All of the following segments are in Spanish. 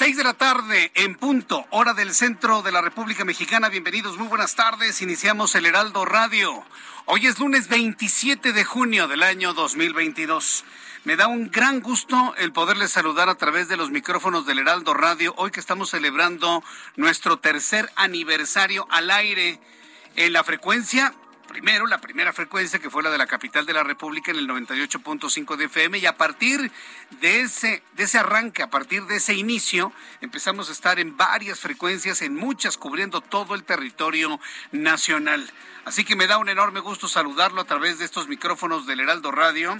Seis de la tarde en punto, hora del centro de la República Mexicana. Bienvenidos, muy buenas tardes. Iniciamos el Heraldo Radio. Hoy es lunes 27 de junio del año 2022. Me da un gran gusto el poderles saludar a través de los micrófonos del Heraldo Radio, hoy que estamos celebrando nuestro tercer aniversario al aire en la frecuencia primero, la primera frecuencia que fue la de la capital de la República en el 98.5 de FM y a partir de ese, de ese arranque, a partir de ese inicio, empezamos a estar en varias frecuencias, en muchas, cubriendo todo el territorio nacional. Así que me da un enorme gusto saludarlo a través de estos micrófonos del Heraldo Radio.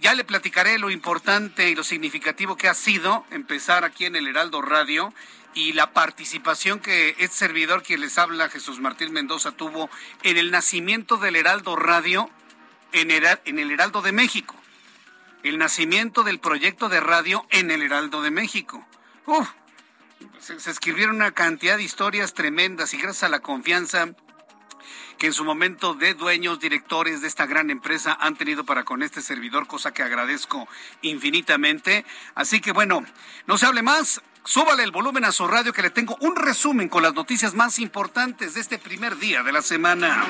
Ya le platicaré lo importante y lo significativo que ha sido empezar aquí en el Heraldo Radio y la participación que este servidor quien les habla, Jesús Martín Mendoza, tuvo en el nacimiento del Heraldo Radio en, el Heraldo de México. El nacimiento del proyecto de radio en el Heraldo de México. Uf, se, se escribieron una cantidad de historias tremendas y gracias a la confianza que en su momento de dueños, directores de esta gran empresa han tenido para con este servidor, cosa que agradezco infinitamente. Así que bueno, no se hable más. Súbale el volumen a su radio que le tengo un resumen con las noticias más importantes de este primer día de la semana.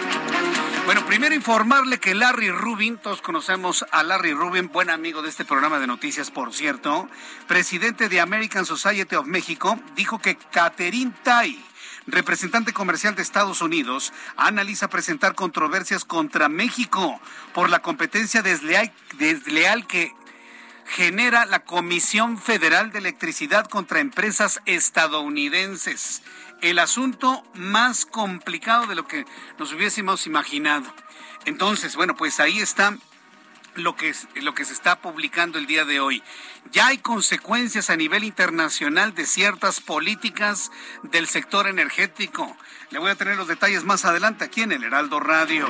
Bueno, primero informarle que Larry Rubin, todos conocemos a Larry Rubin, buen amigo de este programa de noticias, por cierto, presidente de American Society of México, dijo que Catherine Tai, representante comercial de Estados Unidos, analiza presentar controversias contra México por la competencia desleal, desleal que genera la Comisión Federal de Electricidad contra empresas estadounidenses. El asunto más complicado de lo que nos hubiésemos imaginado. Entonces, bueno, pues ahí está lo que, lo que se está publicando el día de hoy. Ya hay consecuencias a nivel internacional de ciertas políticas del sector energético. Le voy a tener los detalles más adelante aquí en el Heraldo Radio.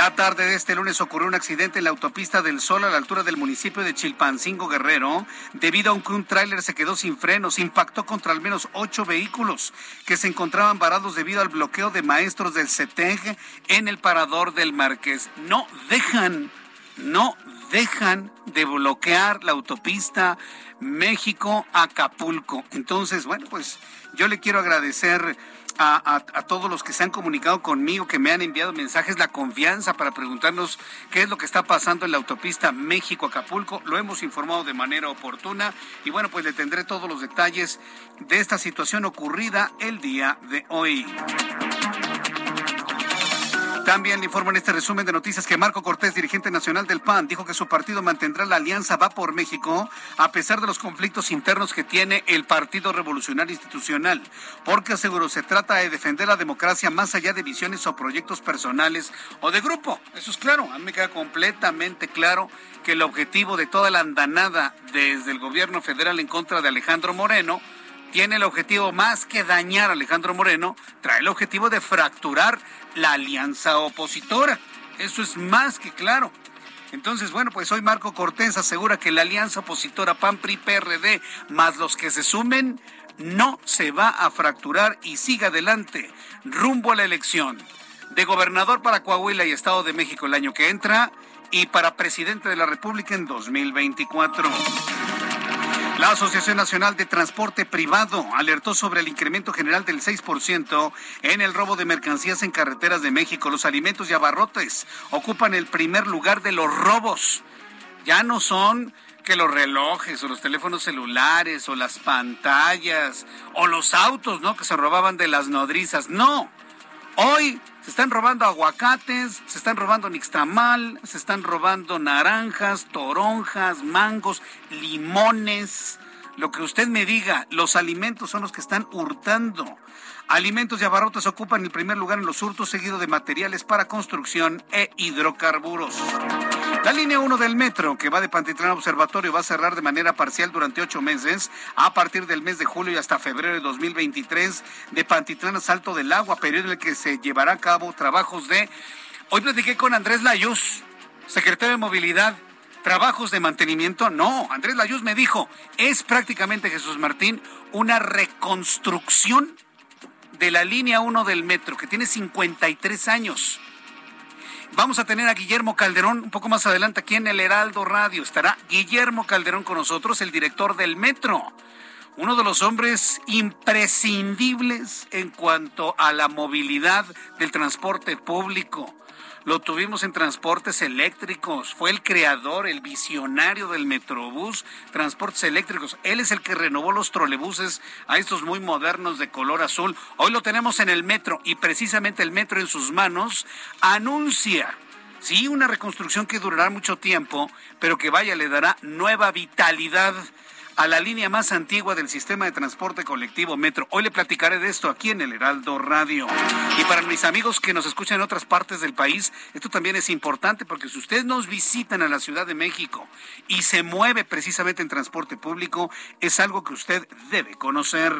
La tarde de este lunes ocurrió un accidente en la autopista del Sol a la altura del municipio de Chilpancingo Guerrero, debido a que un tráiler se quedó sin frenos, impactó contra al menos ocho vehículos que se encontraban varados debido al bloqueo de maestros del CETEG en el parador del Marqués. No dejan no dejan de bloquear la autopista México-Acapulco. Entonces, bueno, pues yo le quiero agradecer a, todos los que se han comunicado conmigo, que me han enviado mensajes, la confianza para preguntarnos qué es lo que está pasando en la autopista México-Acapulco. Lo hemos informado de manera oportuna y bueno, pues le tendré todos los detalles de esta situación ocurrida el día de hoy. También le informo en este resumen de noticias que Marco Cortés, dirigente nacional del PAN, dijo que su partido mantendrá la alianza Va por México a pesar de los conflictos internos que tiene el Partido Revolucionario Institucional, porque aseguró se trata de defender la democracia más allá de visiones o proyectos personales o de grupo. Eso es claro, a mí me queda completamente claro que el objetivo de toda la andanada desde el gobierno federal en contra de Alejandro Moreno tiene el objetivo más que dañar a Alejandro Moreno, trae el objetivo de fracturar la alianza opositora. Eso es más que claro. Entonces, bueno, pues hoy Marco Cortés asegura que la alianza opositora PAN-PRI-PRD más los que se sumen no se va a fracturar y siga adelante rumbo a la elección de gobernador para Coahuila y Estado de México el año que entra y para presidente de la República en 2024. La Asociación Nacional de Transporte Privado alertó sobre el incremento general del 6% en el robo de mercancías en carreteras de México. Los alimentos y abarrotes ocupan el primer lugar de los robos. Ya no son que los relojes o los teléfonos celulares o las pantallas o los autos, ¿no? Que se robaban de las nodrizas. No. Hoy se están robando aguacates, se están robando nixtamal, se están robando naranjas, toronjas, mangos, limones. Lo que usted me diga, los alimentos son los que están hurtando. Alimentos y abarrotes ocupan el primer lugar en los hurtos, seguido de materiales para construcción e hidrocarburos. La línea 1 del metro, que va de Pantitlán a Observatorio, va a cerrar de manera parcial durante ocho meses, a partir del mes de julio y hasta febrero de 2023, de Pantitlán a Salto del Agua, periodo en el que se llevará a cabo trabajos de... Hoy platiqué con Andrés Layuz, secretario de Movilidad. ¿Trabajos de mantenimiento? No, Andrés Layuz me dijo, es prácticamente, Jesús Martín, una reconstrucción de la línea 1 del metro, que tiene 53 años. Vamos a tener a Guillermo Calderón un poco más adelante aquí en el Heraldo Radio. Estará Guillermo Calderón con nosotros, el director del metro. Uno de los hombres imprescindibles en cuanto a la movilidad del transporte público lo tuvimos en transportes eléctricos, fue el creador, el visionario del Metrobús, transportes eléctricos. Él es el que renovó los trolebuses a estos muy modernos de color azul. Hoy lo tenemos en el metro y precisamente el metro en sus manos anuncia Sí, una reconstrucción que durará mucho tiempo, pero que vaya, le dará nueva vitalidad a la línea más antigua del sistema de transporte colectivo Metro. Hoy le platicaré de esto aquí en el Heraldo Radio. Y para mis amigos que nos escuchan en otras partes del país, esto también es importante porque si ustedes nos visitan a la Ciudad de México y se mueve precisamente en transporte público, es algo que usted debe conocer.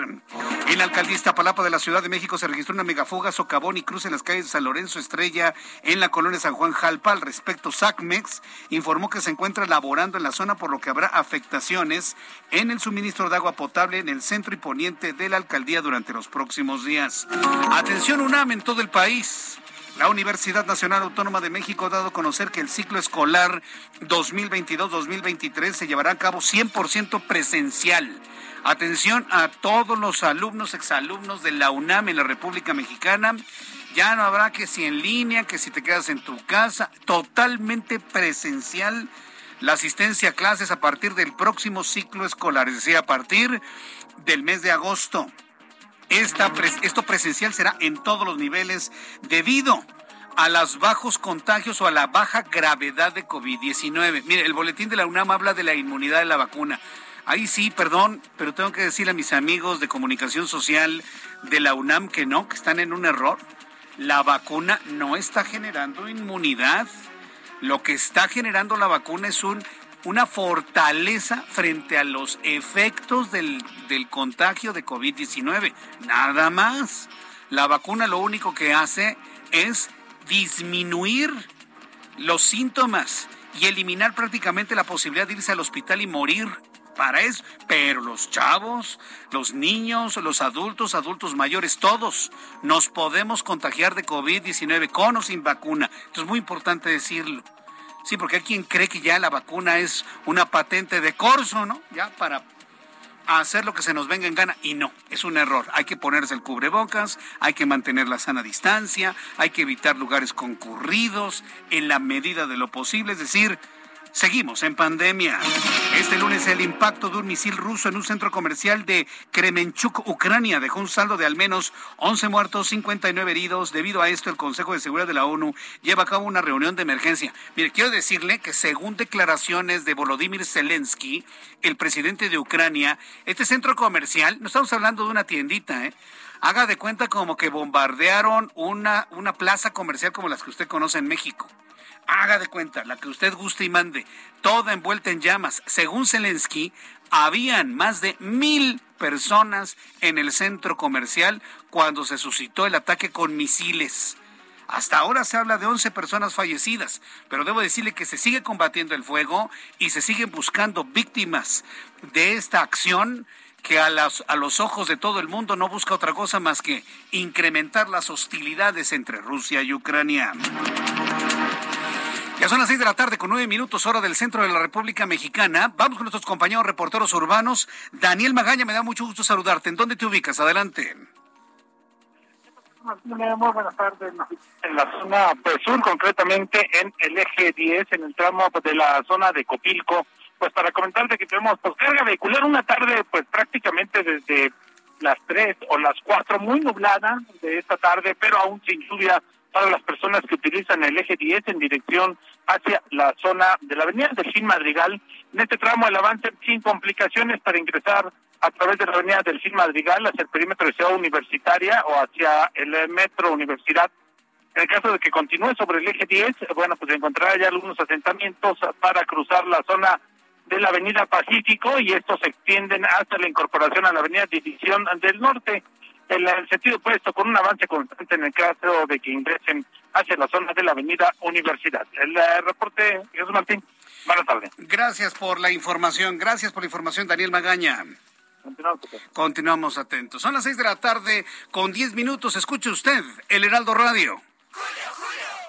En la alcaldía Palapa de la Ciudad de México se registró una megafuga, socavón y cruce en las calles de San Lorenzo Estrella en la colonia San Juan Jalpa. Al respecto, SACMEX informó que se encuentra laborando en la zona por lo que habrá afectaciones en el suministro de agua potable en el centro y poniente de la alcaldía durante los próximos días. Atención UNAM en todo el país. La Universidad Nacional Autónoma de México ha dado a conocer que el ciclo escolar 2022-2023 se llevará a cabo 100% presencial. Atención a todos los alumnos, exalumnos de la UNAM en la República Mexicana. Ya no habrá que si en línea, que si te quedas en tu casa, totalmente presencial la asistencia a clases a partir del próximo ciclo escolar, es decir, a partir del mes de agosto. Esta, esto presencial será en todos los niveles debido a los bajos contagios o a la baja gravedad de COVID-19. Mire, el boletín de la UNAM habla de la inmunidad de la vacuna. Ahí sí, perdón, pero tengo que decirle a mis amigos de comunicación social de la UNAM que no, que están en un error. La vacuna no está generando inmunidad. Lo que está generando la vacuna es un, una fortaleza frente a los efectos del, del contagio de COVID-19. Nada más. La vacuna lo único que hace es disminuir los síntomas y eliminar prácticamente la posibilidad de irse al hospital y morir para eso. Pero los chavos, los niños, los adultos, adultos mayores, todos nos podemos contagiar de COVID-19 con o sin vacuna. Esto es muy importante decirlo. Sí, porque hay quien cree que ya la vacuna es una patente de corso, ¿no? Ya para hacer lo que se nos venga en gana. Y no, es un error. Hay que ponerse el cubrebocas, hay que mantener la sana distancia, hay que evitar lugares concurridos en la medida de lo posible. Es decir, Seguimos en pandemia. Este lunes el impacto de un misil ruso en un centro comercial de Kremenchuk, Ucrania, dejó un saldo de al menos 11 muertos, 59 heridos. Debido a esto, el Consejo de Seguridad de la ONU lleva a cabo una reunión de emergencia. Mire, quiero decirle que según declaraciones de Volodymyr Zelensky, el presidente de Ucrania, este centro comercial, no estamos hablando de una tiendita, ¿eh? Haga de cuenta como que bombardearon una, una plaza comercial como las que usted conoce en México haga de cuenta, la que usted guste y mande, toda envuelta en llamas. Según Zelensky, habían más de mil personas en el centro comercial cuando se suscitó el ataque con misiles. Hasta ahora se habla de 11 personas fallecidas, pero debo decirle que se sigue combatiendo el fuego y se siguen buscando víctimas de esta acción que a, a los ojos de todo el mundo no busca otra cosa más que incrementar las hostilidades entre Rusia y Ucrania. Ya son las seis de la tarde con nueve minutos hora del centro de la República Mexicana. Vamos con nuestros compañeros reporteros urbanos. Daniel Magaña, me da mucho gusto saludarte. ¿En dónde te ubicas? Adelante. Buenas tardes. En la zona pues, sur, concretamente en el eje 10, en el tramo de la zona de Copilco, pues para comentarte que tenemos pues, carga vehicular una tarde pues prácticamente desde las 3 o las 4, muy nublada de esta tarde, pero aún sin lluvia para las personas que utilizan el eje 10 en dirección hacia la zona de la avenida Delfín Madrigal. En este tramo el avance sin complicaciones para ingresar a través de la avenida Delfín Madrigal hacia el perímetro de Ciudad Universitaria o hacia el metro Universidad. En el caso de que continúe sobre el eje 10, bueno, pues encontrará ya algunos asentamientos para cruzar la zona de la avenida Pacífico y estos se extienden hasta la incorporación a la avenida División del Norte en el sentido opuesto, con un avance constante en el caso de que ingresen hacia la zona de la avenida Universidad. El eh, reporte, Jesús Martín. Buenas tardes. Gracias por la información. Gracias por la información, Daniel Magaña. Continuamos, Continuamos atentos. Son las seis de la tarde con diez minutos. Escuche usted el Heraldo Radio.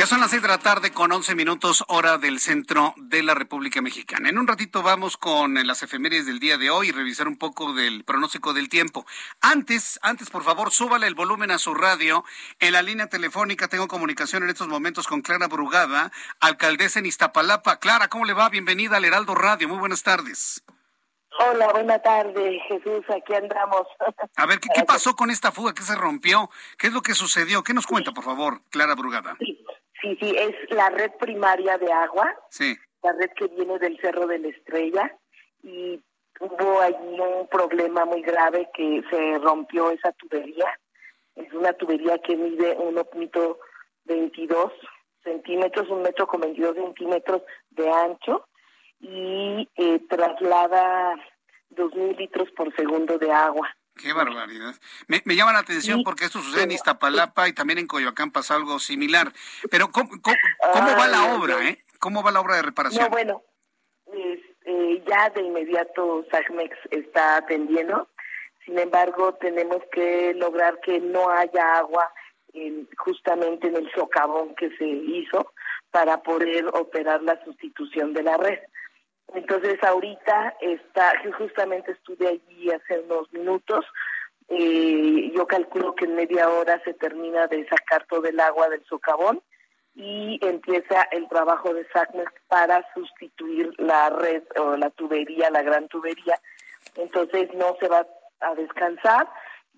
Ya son las seis de la tarde con once minutos hora del centro de la República Mexicana. En un ratito vamos con las efemérides del día de hoy y revisar un poco del pronóstico del tiempo. Antes, antes por favor, súbale el volumen a su radio. En la línea telefónica tengo comunicación en estos momentos con Clara Brugada, alcaldesa en Iztapalapa. Clara, ¿cómo le va? Bienvenida al Heraldo Radio. Muy buenas tardes. Hola, buena tarde, Jesús, aquí andamos. A ver, ¿qué, pasó con esta fuga? ¿Qué se rompió? ¿Qué es lo que sucedió? ¿Qué nos cuenta, por favor, Clara Brugada? Sí, sí, sí, es la red primaria de agua. Sí. La red que viene del Cerro de la Estrella y hubo allí un problema muy grave que se rompió esa tubería. Es una tubería que mide 1.22 centímetros, un metro con 22 centímetros de ancho y eh, traslada 2.000 litros por segundo de agua. Qué barbaridad. Me, llama la atención porque esto sucede en Iztapalapa y también en Coyoacán pasa algo similar. Pero ¿cómo, va la obra? Eh? ¿Cómo va la obra de reparación? No, bueno, eh, ya de inmediato SACMEX está atendiendo. Sin embargo, tenemos que lograr que no haya agua justamente en el socavón que se hizo para poder operar la sustitución de la red. Entonces ahorita está, justamente estuve allí hace unos minutos, eh, yo calculo que en media hora se termina de sacar todo el agua del socavón y empieza el trabajo de SACMEX para sustituir la red o la tubería, la gran tubería. Entonces no se va a descansar,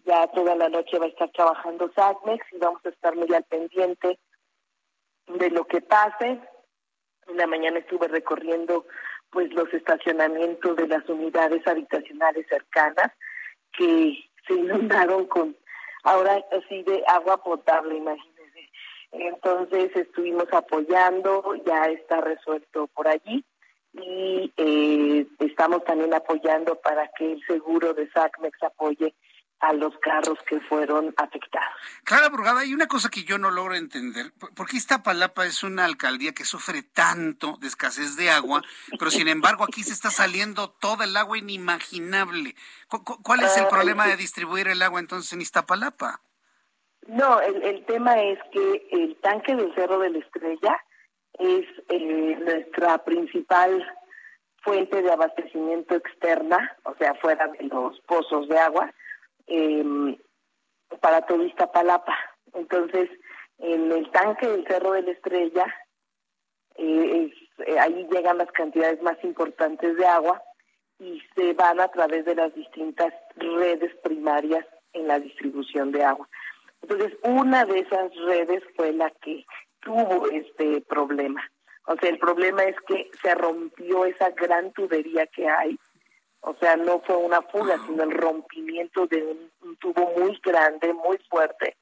ya toda la noche va a estar trabajando SACMEX y vamos a estar muy al pendiente de lo que pase. En la mañana estuve recorriendo pues los estacionamientos de las unidades habitacionales cercanas que se inundaron con ahora así de agua potable, imagínense. Entonces estuvimos apoyando, ya está resuelto por allí y eh, estamos también apoyando para que el seguro de SACMEX apoye a los carros que fueron afectados. Clara Brugada, hay una cosa que yo no logro entender. ¿Por qué Iztapalapa es una alcaldía que sufre tanto de escasez de agua, pero sin embargo aquí se está saliendo toda el agua inimaginable? ¿Cuál es el problema de distribuir el agua entonces en Iztapalapa? No, el, tema es que el tanque del Cerro de la Estrella es eh, nuestra principal fuente de abastecimiento externa, o sea, fuera de los pozos de agua eh, para todo Iztapalapa. Entonces, en el tanque del Cerro de la Estrella, eh, eh, ahí llegan las cantidades más importantes de agua y se van a través de las distintas redes primarias en la distribución de agua. Entonces, una de esas redes fue la que tuvo este problema. O sea, el problema es que se rompió esa gran tubería que hay o sea, no fue una fuga, sino el rompimiento de un, tubo muy grande, muy fuerte.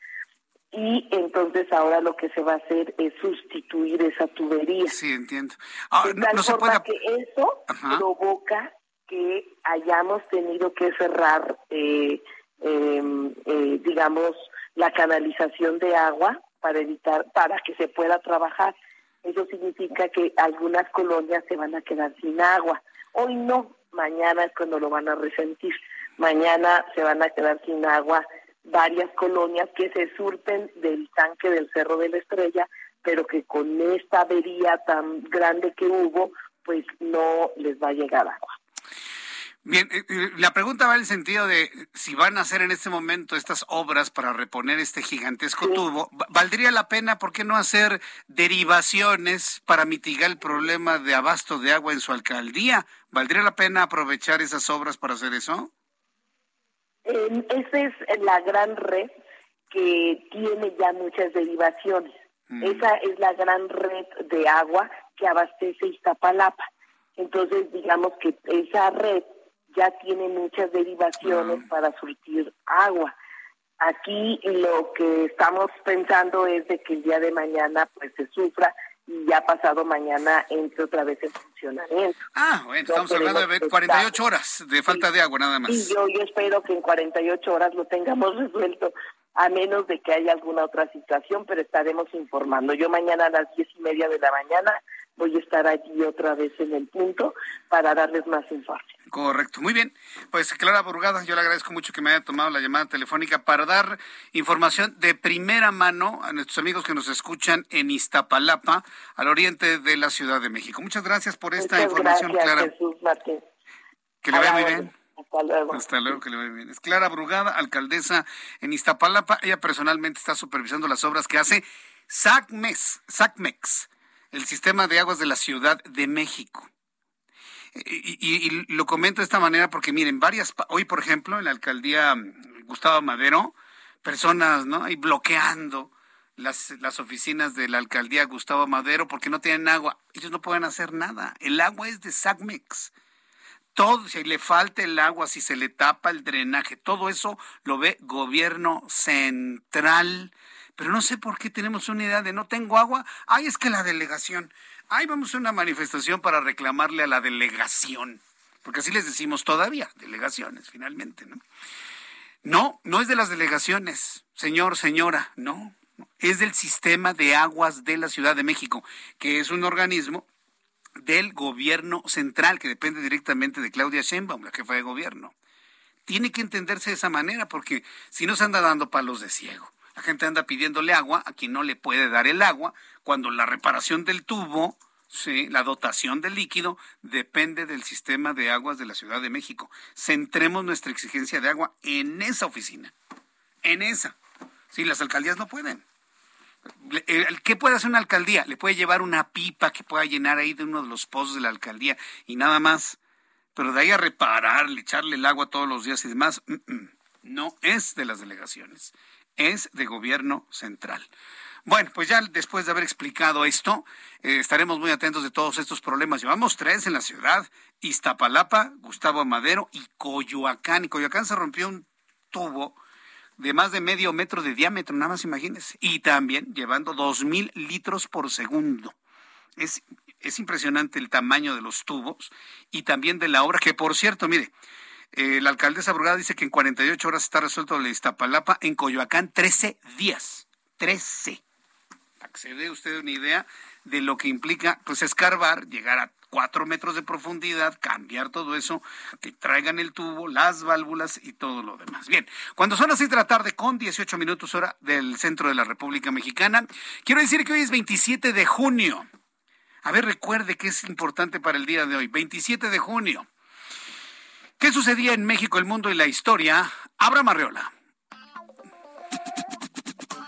Y entonces ahora lo que se va a hacer es sustituir esa tubería. Sí, entiendo. Ah, no, se puede... que eso provoca que hayamos tenido que cerrar eh, em, eh, digamos, la canalización de agua para evitar, para que se pueda trabajar. Eso significa que algunas colonias se van a quedar sin agua. Hoy no, mañana es cuando lo van a resentir. Mañana se van a quedar sin agua varias colonias que se surten del tanque del Cerro de la Estrella, pero que con esta avería tan grande que hubo, pues no les va a llegar agua. Bien, eh, eh, la pregunta va en el sentido de si van a hacer en este momento estas obras para reponer este gigantesco tubo, ¿valdría la pena, por qué no hacer derivaciones para mitigar el problema de abasto de agua en su alcaldía? ¿Valdría la pena aprovechar esas obras para hacer eso? esa es la gran red que tiene ya muchas derivaciones. Mm. Esa es la gran red de agua que abastece Iztapalapa. Entonces, digamos que esa red ya tiene muchas derivaciones para surtir agua. Aquí lo que estamos pensando es de que el día de mañana pues se sufra y ya pasado mañana entre otra vez en funcionamiento. Ah, bueno, estamos hablando de 48 horas de falta de agua nada más. Y yo, yo espero que en 48 horas lo tengamos resuelto, a menos de que haya alguna otra situación, pero estaremos informando. Yo mañana a las diez y media de la mañana voy a estar allí otra vez en el punto para darles más informes. Correcto, muy bien. Pues Clara Burgada, yo le agradezco mucho que me haya tomado la llamada telefónica para dar información de primera mano a nuestros amigos que nos escuchan en Iztapalapa, al oriente de la Ciudad de México. Muchas gracias por esta información, Clara. Jesús Martín. Que le vaya muy bien. Hasta luego. Hasta luego, que le vaya bien. Es Clara Brugada, alcaldesa en Iztapalapa. Ella personalmente está supervisando las obras que hace SACMEX, SACMEX el sistema de aguas de la Ciudad de México. Y, lo comento de esta manera porque miren, varias, hoy por ejemplo, en la alcaldía mm, Gustavo Madero, personas, ¿no? Ahí bloqueando las, las oficinas de la alcaldía Gustavo Madero porque no tienen agua. Ellos no pueden hacer nada. El agua es de SACMEX. Todo, si le falta el agua, si se le tapa el drenaje, todo eso lo ve gobierno central pero no sé por qué tenemos una idea de no tengo agua. Ay, es que la delegación. Ay, vamos a una manifestación para reclamarle a la delegación. Porque así les decimos todavía, delegaciones, finalmente, ¿no? No, no es de las delegaciones, señor, señora, no. Es del sistema de aguas de la Ciudad de México, que es un organismo del gobierno central, que depende directamente de Claudia Sheinbaum, la jefa de gobierno. Tiene que entenderse de esa manera, porque si no se anda dando palos de ciego. La gente anda pidiéndole agua a quien no le puede dar el agua, cuando la reparación del tubo, sí, la dotación del líquido, depende del sistema de aguas de la Ciudad de México. Centremos nuestra exigencia de agua en esa oficina, en esa. Sí, las alcaldías no pueden. ¿Qué puede hacer una alcaldía? Le puede llevar una pipa que pueda llenar ahí de uno de los pozos de la alcaldía y nada más. Pero de ahí a repararle, echarle el agua todos los días y demás, no es de las delegaciones es de gobierno central. Bueno, pues ya después de haber explicado esto, eh, estaremos muy atentos de todos estos problemas. Llevamos tres en la ciudad, Iztapalapa, Gustavo Madero y Coyoacán. Y Coyoacán se rompió un tubo de más de medio metro de diámetro, nada más imagínense. Y también llevando dos mil litros por segundo. Es, es impresionante el tamaño de los tubos y también de la obra, que por cierto, mire, eh, la alcaldesa Brugada dice que en 48 horas está resuelto la Iztapalapa, en Coyoacán 13 días. 13. Para que se dé usted una idea de lo que implica, pues escarbar, llegar a cuatro metros de profundidad, cambiar todo eso, que traigan el tubo, las válvulas y todo lo demás. Bien, cuando son las seis de la tarde con 18 minutos hora del centro de la República Mexicana, quiero decir que hoy es 27 de junio. A ver, recuerde que es importante para el día de hoy, 27 de junio. ¿Qué sucedía en México, el mundo y la historia? Abra Marreola.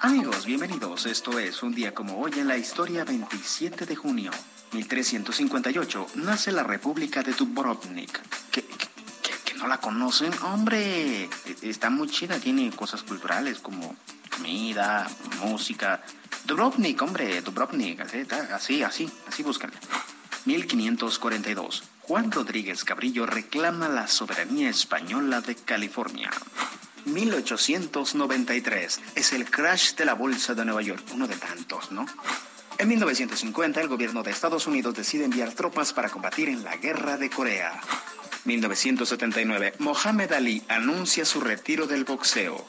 Amigos, bienvenidos. Esto es un día como hoy en la historia 27 de junio. 1358 nace la República de Dubrovnik. ¿Qué, que, no la conocen? Hombre, está muy chida, tiene cosas culturales como comida, música. Dubrovnik, hombre, Dubrovnik, así, así, así, búscala. 1542. Juan Rodríguez Cabrillo reclama la soberanía española de California. 1893 es el crash de la Bolsa de Nueva York, uno de tantos, ¿no? En 1950 el gobierno de Estados Unidos decide enviar tropas para combatir en la guerra de Corea. 1979, Mohamed Ali anuncia su retiro del boxeo.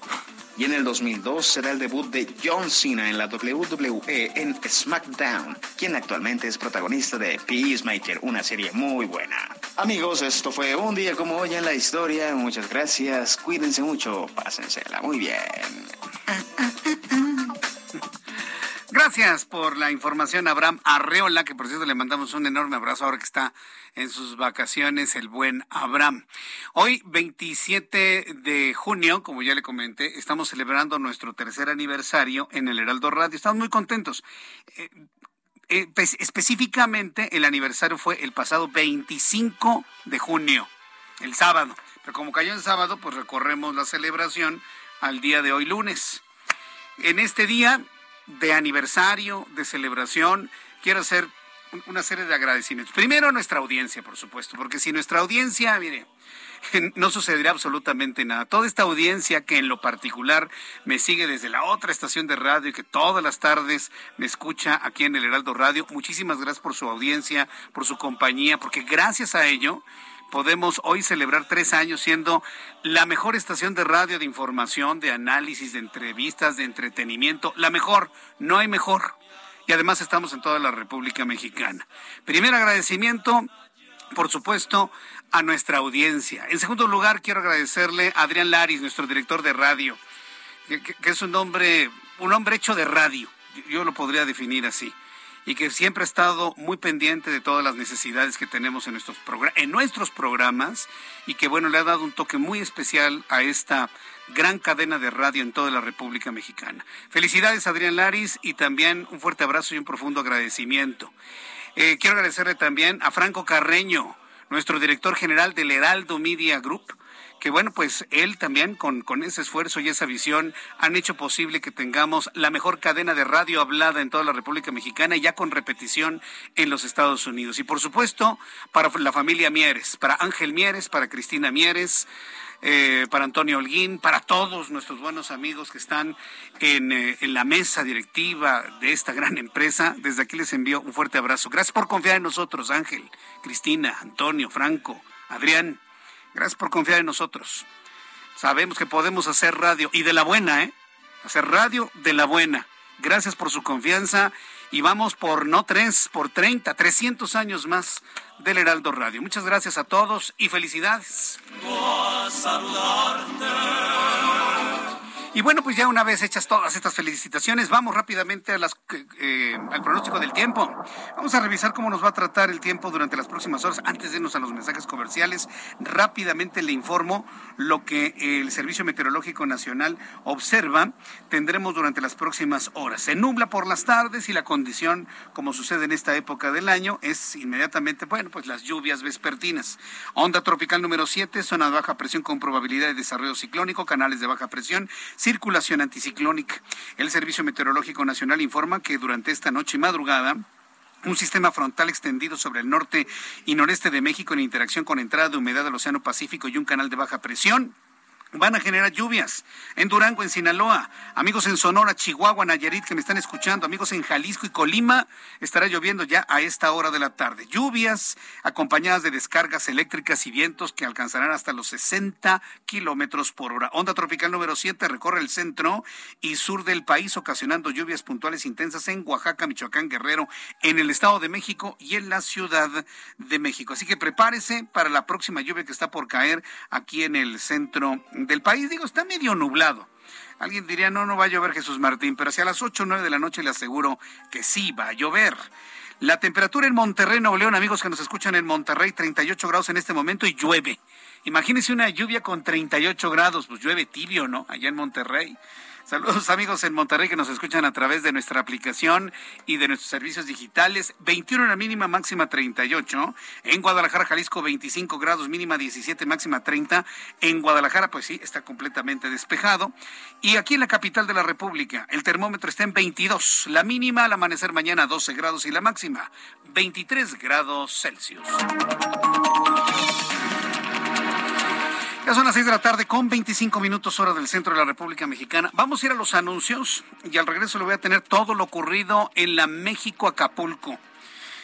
Y en el 2002 será el debut de John Cena en la WWE en SmackDown, quien actualmente es protagonista de Peacemaker, una serie muy buena. Amigos, esto fue un día como hoy en la historia. Muchas gracias, cuídense mucho, pásensela muy bien. Gracias por la información, Abraham Arreola, que por cierto le mandamos un enorme abrazo ahora que está en sus vacaciones, el buen Abraham. Hoy, 27 de junio, como ya le comenté, estamos celebrando nuestro tercer aniversario en el Heraldo Radio. Estamos muy contentos. Eh, eh, pues, específicamente, el aniversario fue el pasado 25 de junio, el sábado. Pero como cayó en sábado, pues recorremos la celebración al día de hoy, lunes. En este día de aniversario, de celebración, quiero hacer una serie de agradecimientos. Primero a nuestra audiencia, por supuesto, porque si nuestra audiencia, mire, no sucederá absolutamente nada. Toda esta audiencia que en lo particular me sigue desde la otra estación de radio y que todas las tardes me escucha aquí en el Heraldo Radio, muchísimas gracias por su audiencia, por su compañía, porque gracias a ello podemos hoy celebrar tres años siendo la mejor estación de radio de información, de análisis, de entrevistas, de entretenimiento, la mejor, no hay mejor. Y además estamos en toda la República Mexicana. Primer agradecimiento, por supuesto, a nuestra audiencia. En segundo lugar, quiero agradecerle a Adrián Laris, nuestro director de radio, que, es un hombre, un hombre hecho de radio. Yo lo podría definir así y que siempre ha estado muy pendiente de todas las necesidades que tenemos en nuestros, en nuestros programas y que bueno, le ha dado un toque muy especial a esta gran cadena de radio en toda la República Mexicana. Felicidades Adrián Laris y también un fuerte abrazo y un profundo agradecimiento. Eh, quiero agradecerle también a Franco Carreño, nuestro director general del Heraldo Media Group, que bueno, pues él también con, con ese esfuerzo y esa visión han hecho posible que tengamos la mejor cadena de radio hablada en toda la República Mexicana y ya con repetición en los Estados Unidos. Y por supuesto, para la familia Mieres, para Ángel Mieres, para Cristina Mieres, eh, para Antonio Holguín, para todos nuestros buenos amigos que están en, eh, en, la mesa directiva de esta gran empresa. Desde aquí les envío un fuerte abrazo. Gracias por confiar en nosotros, Ángel, Cristina, Antonio, Franco, Adrián. Gracias por confiar en nosotros. Sabemos que podemos hacer radio y de la buena, ¿eh? Hacer radio de la buena. Gracias por su confianza y vamos por no tres, por 30, 300 años más del Heraldo Radio. Muchas gracias a todos y felicidades. Y bueno, pues ya una vez hechas todas estas felicitaciones, vamos rápidamente las, eh, al pronóstico del tiempo. Vamos a revisar cómo nos va a tratar el tiempo durante las próximas horas. Antes de irnos a los mensajes comerciales, rápidamente le informo lo que el Servicio Meteorológico Nacional observa. Tendremos durante las próximas horas. Se nubla por las tardes y la condición, como sucede en esta época del año, es inmediatamente, bueno, pues las lluvias vespertinas. Onda tropical número 7, zona de baja presión con probabilidad de desarrollo ciclónico, canales de baja presión circulación anticiclónica. El Servicio Meteorológico Nacional informa que durante esta noche y madrugada un sistema frontal extendido sobre el norte y noreste de México en interacción con entrada de humedad del Océano Pacífico y un canal de baja presión van a generar lluvias en Durango, en Sinaloa, amigos en Sonora, Chihuahua, Nayarit que me están escuchando, amigos en Jalisco y Colima, estará lloviendo ya a esta hora de la tarde. Lluvias acompañadas de descargas eléctricas y vientos que alcanzarán hasta los 60 kilómetros por hora. Onda tropical número 7 recorre el centro y sur del país, ocasionando lluvias puntuales intensas en Oaxaca, Michoacán, Guerrero, en el Estado de México y en la Ciudad de México. Así que prepárese para la próxima lluvia que está por caer aquí en el centro del país. Digo, está medio nublado. Alguien diría, no, no va a llover Jesús Martín, pero hacia las 8 o 9 de la noche le aseguro que sí va a llover. La temperatura en Monterrey, Nuevo León, amigos que nos escuchan en Monterrey, 38 grados en este momento y llueve. Imagínense una lluvia con 38 grados, pues llueve tibio, ¿no? Allá en Monterrey. Saludos amigos en Monterrey que nos escuchan a través de nuestra aplicación y de nuestros servicios digitales. 21 en la mínima, máxima 38. En Guadalajara, Jalisco, 25 grados, mínima 17, máxima 30. En Guadalajara, pues sí, está completamente despejado. Y aquí en la capital de la República, el termómetro está en 22. La mínima al amanecer mañana 12 grados y la máxima 23 grados Celsius. Ya son las seis de la tarde con 25 minutos hora del centro de la República Mexicana. Vamos a ir a los anuncios y al regreso le voy a tener todo lo ocurrido en la México Acapulco.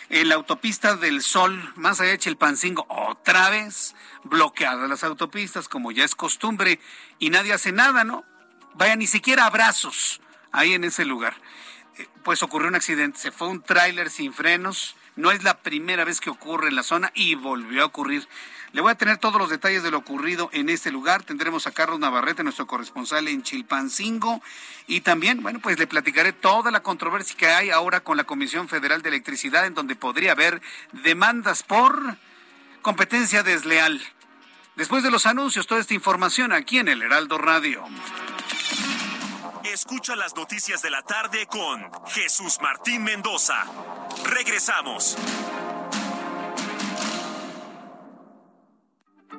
En la autopista del Sol, más allá de Chilpancingo, otra vez bloqueadas las autopistas, como ya es costumbre, y nadie hace nada, ¿no? Vaya, ni siquiera abrazos ahí en ese lugar. Eh, pues ocurrió un accidente, se fue un tráiler sin frenos, no es la primera vez que ocurre en la zona y volvió a ocurrir. Le voy a tener todos los detalles de lo ocurrido en este lugar. Tendremos a Carlos Navarrete, nuestro corresponsal en Chilpancingo. Y también, bueno, pues le platicaré toda la controversia que hay ahora con la Comisión Federal de Electricidad, en donde podría haber demandas por competencia desleal. Después de los anuncios, toda esta información aquí en el Heraldo Radio. Escucha las noticias de la tarde con Jesús Martín Mendoza. Regresamos.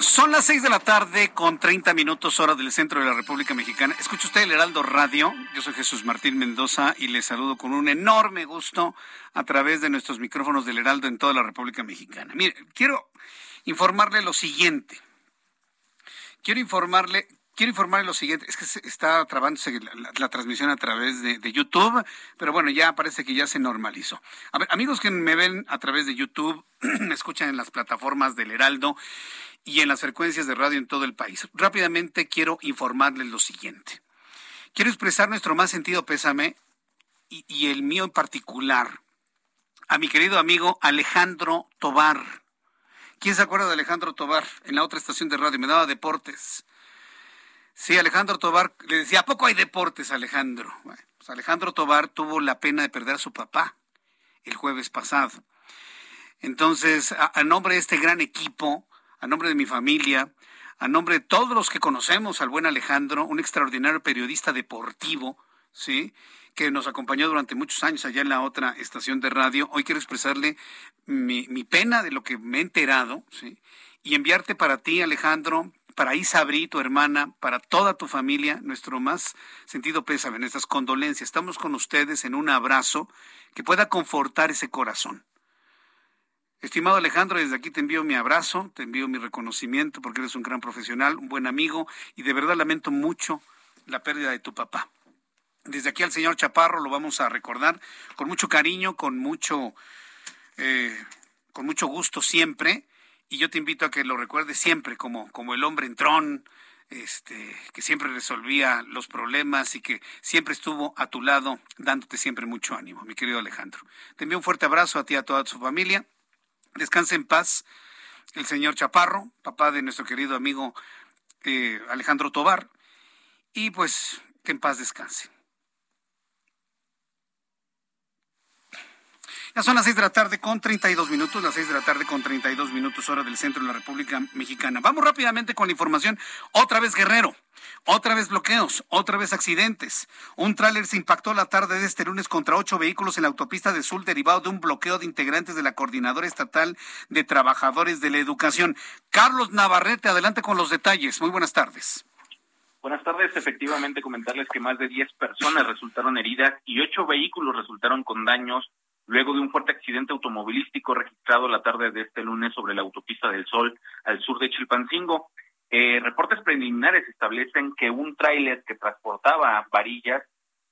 Son las seis de la tarde con 30 minutos hora del centro de la República Mexicana. Escucha usted el Heraldo Radio. Yo soy Jesús Martín Mendoza y le saludo con un enorme gusto a través de nuestros micrófonos del Heraldo en toda la República Mexicana. Mire, quiero informarle lo siguiente. Quiero informarle, quiero informarle lo siguiente. Es que está trabándose la transmisión a través de, de, YouTube, pero bueno, ya parece que ya se normalizó. A ver, amigos que me ven a través de YouTube, me escuchan en las plataformas del Heraldo y en las frecuencias de radio en todo el país. Rápidamente quiero informarles lo siguiente. Quiero expresar nuestro más sentido pésame y, el mío en particular a mi querido amigo Alejandro Tobar. ¿Quién se acuerda de Alejandro Tobar? En la otra estación de radio me daba deportes. Sí, Alejandro Tobar le decía, ¿a poco hay deportes, Alejandro? Pues Alejandro Tobar tuvo la pena de perder a su papá el jueves pasado. Entonces, a nombre de este gran equipo, a nombre de mi familia, a nombre de todos los que conocemos al buen Alejandro, un extraordinario periodista deportivo, ¿sí? que nos acompañó durante muchos años allá en la otra estación de radio. Hoy quiero expresarle mi, pena de lo que me he enterado, ¿sí? y enviarte para ti, Alejandro, para Isabri, tu hermana, para toda tu familia, nuestro más sentido pésame, nuestras condolencias. Estamos con ustedes en un abrazo que pueda confortar ese corazón. Estimado Alejandro, desde aquí te envío mi abrazo, te envío mi reconocimiento porque eres un gran profesional, un buen amigo y de verdad lamento mucho la pérdida de tu papá. Desde aquí al señor Chaparro lo vamos a recordar con mucho cariño, con mucho, eh, con mucho gusto siempre y yo te invito a que lo recuerdes siempre como, como el hombre entrón, este, que siempre resolvía los problemas y que siempre estuvo a tu lado dándote siempre mucho ánimo, mi querido Alejandro. Te envío un fuerte abrazo a ti y a toda tu familia. Descanse en paz el señor Chaparro, papá de nuestro querido amigo eh, Alejandro Tobar, y pues que en paz descanse. Son las seis de la tarde con 32 minutos, las seis de la tarde con 32 minutos hora del centro de la República Mexicana. Vamos rápidamente con la información. Otra vez Guerrero. Otra vez bloqueos, otra vez accidentes. Un tráiler se impactó la tarde de este lunes contra ocho vehículos en la autopista de Sur derivado de un bloqueo de integrantes de la Coordinadora Estatal de Trabajadores de la Educación. Carlos Navarrete, adelante con los detalles. Muy buenas tardes. Buenas tardes. Efectivamente, comentarles que más de 10 personas resultaron heridas y ocho vehículos resultaron con daños luego de un fuerte accidente automovilístico registrado la tarde de este lunes sobre la autopista del Sol al sur de Chilpancingo. Eh, reportes preliminares establecen que un tráiler que transportaba varillas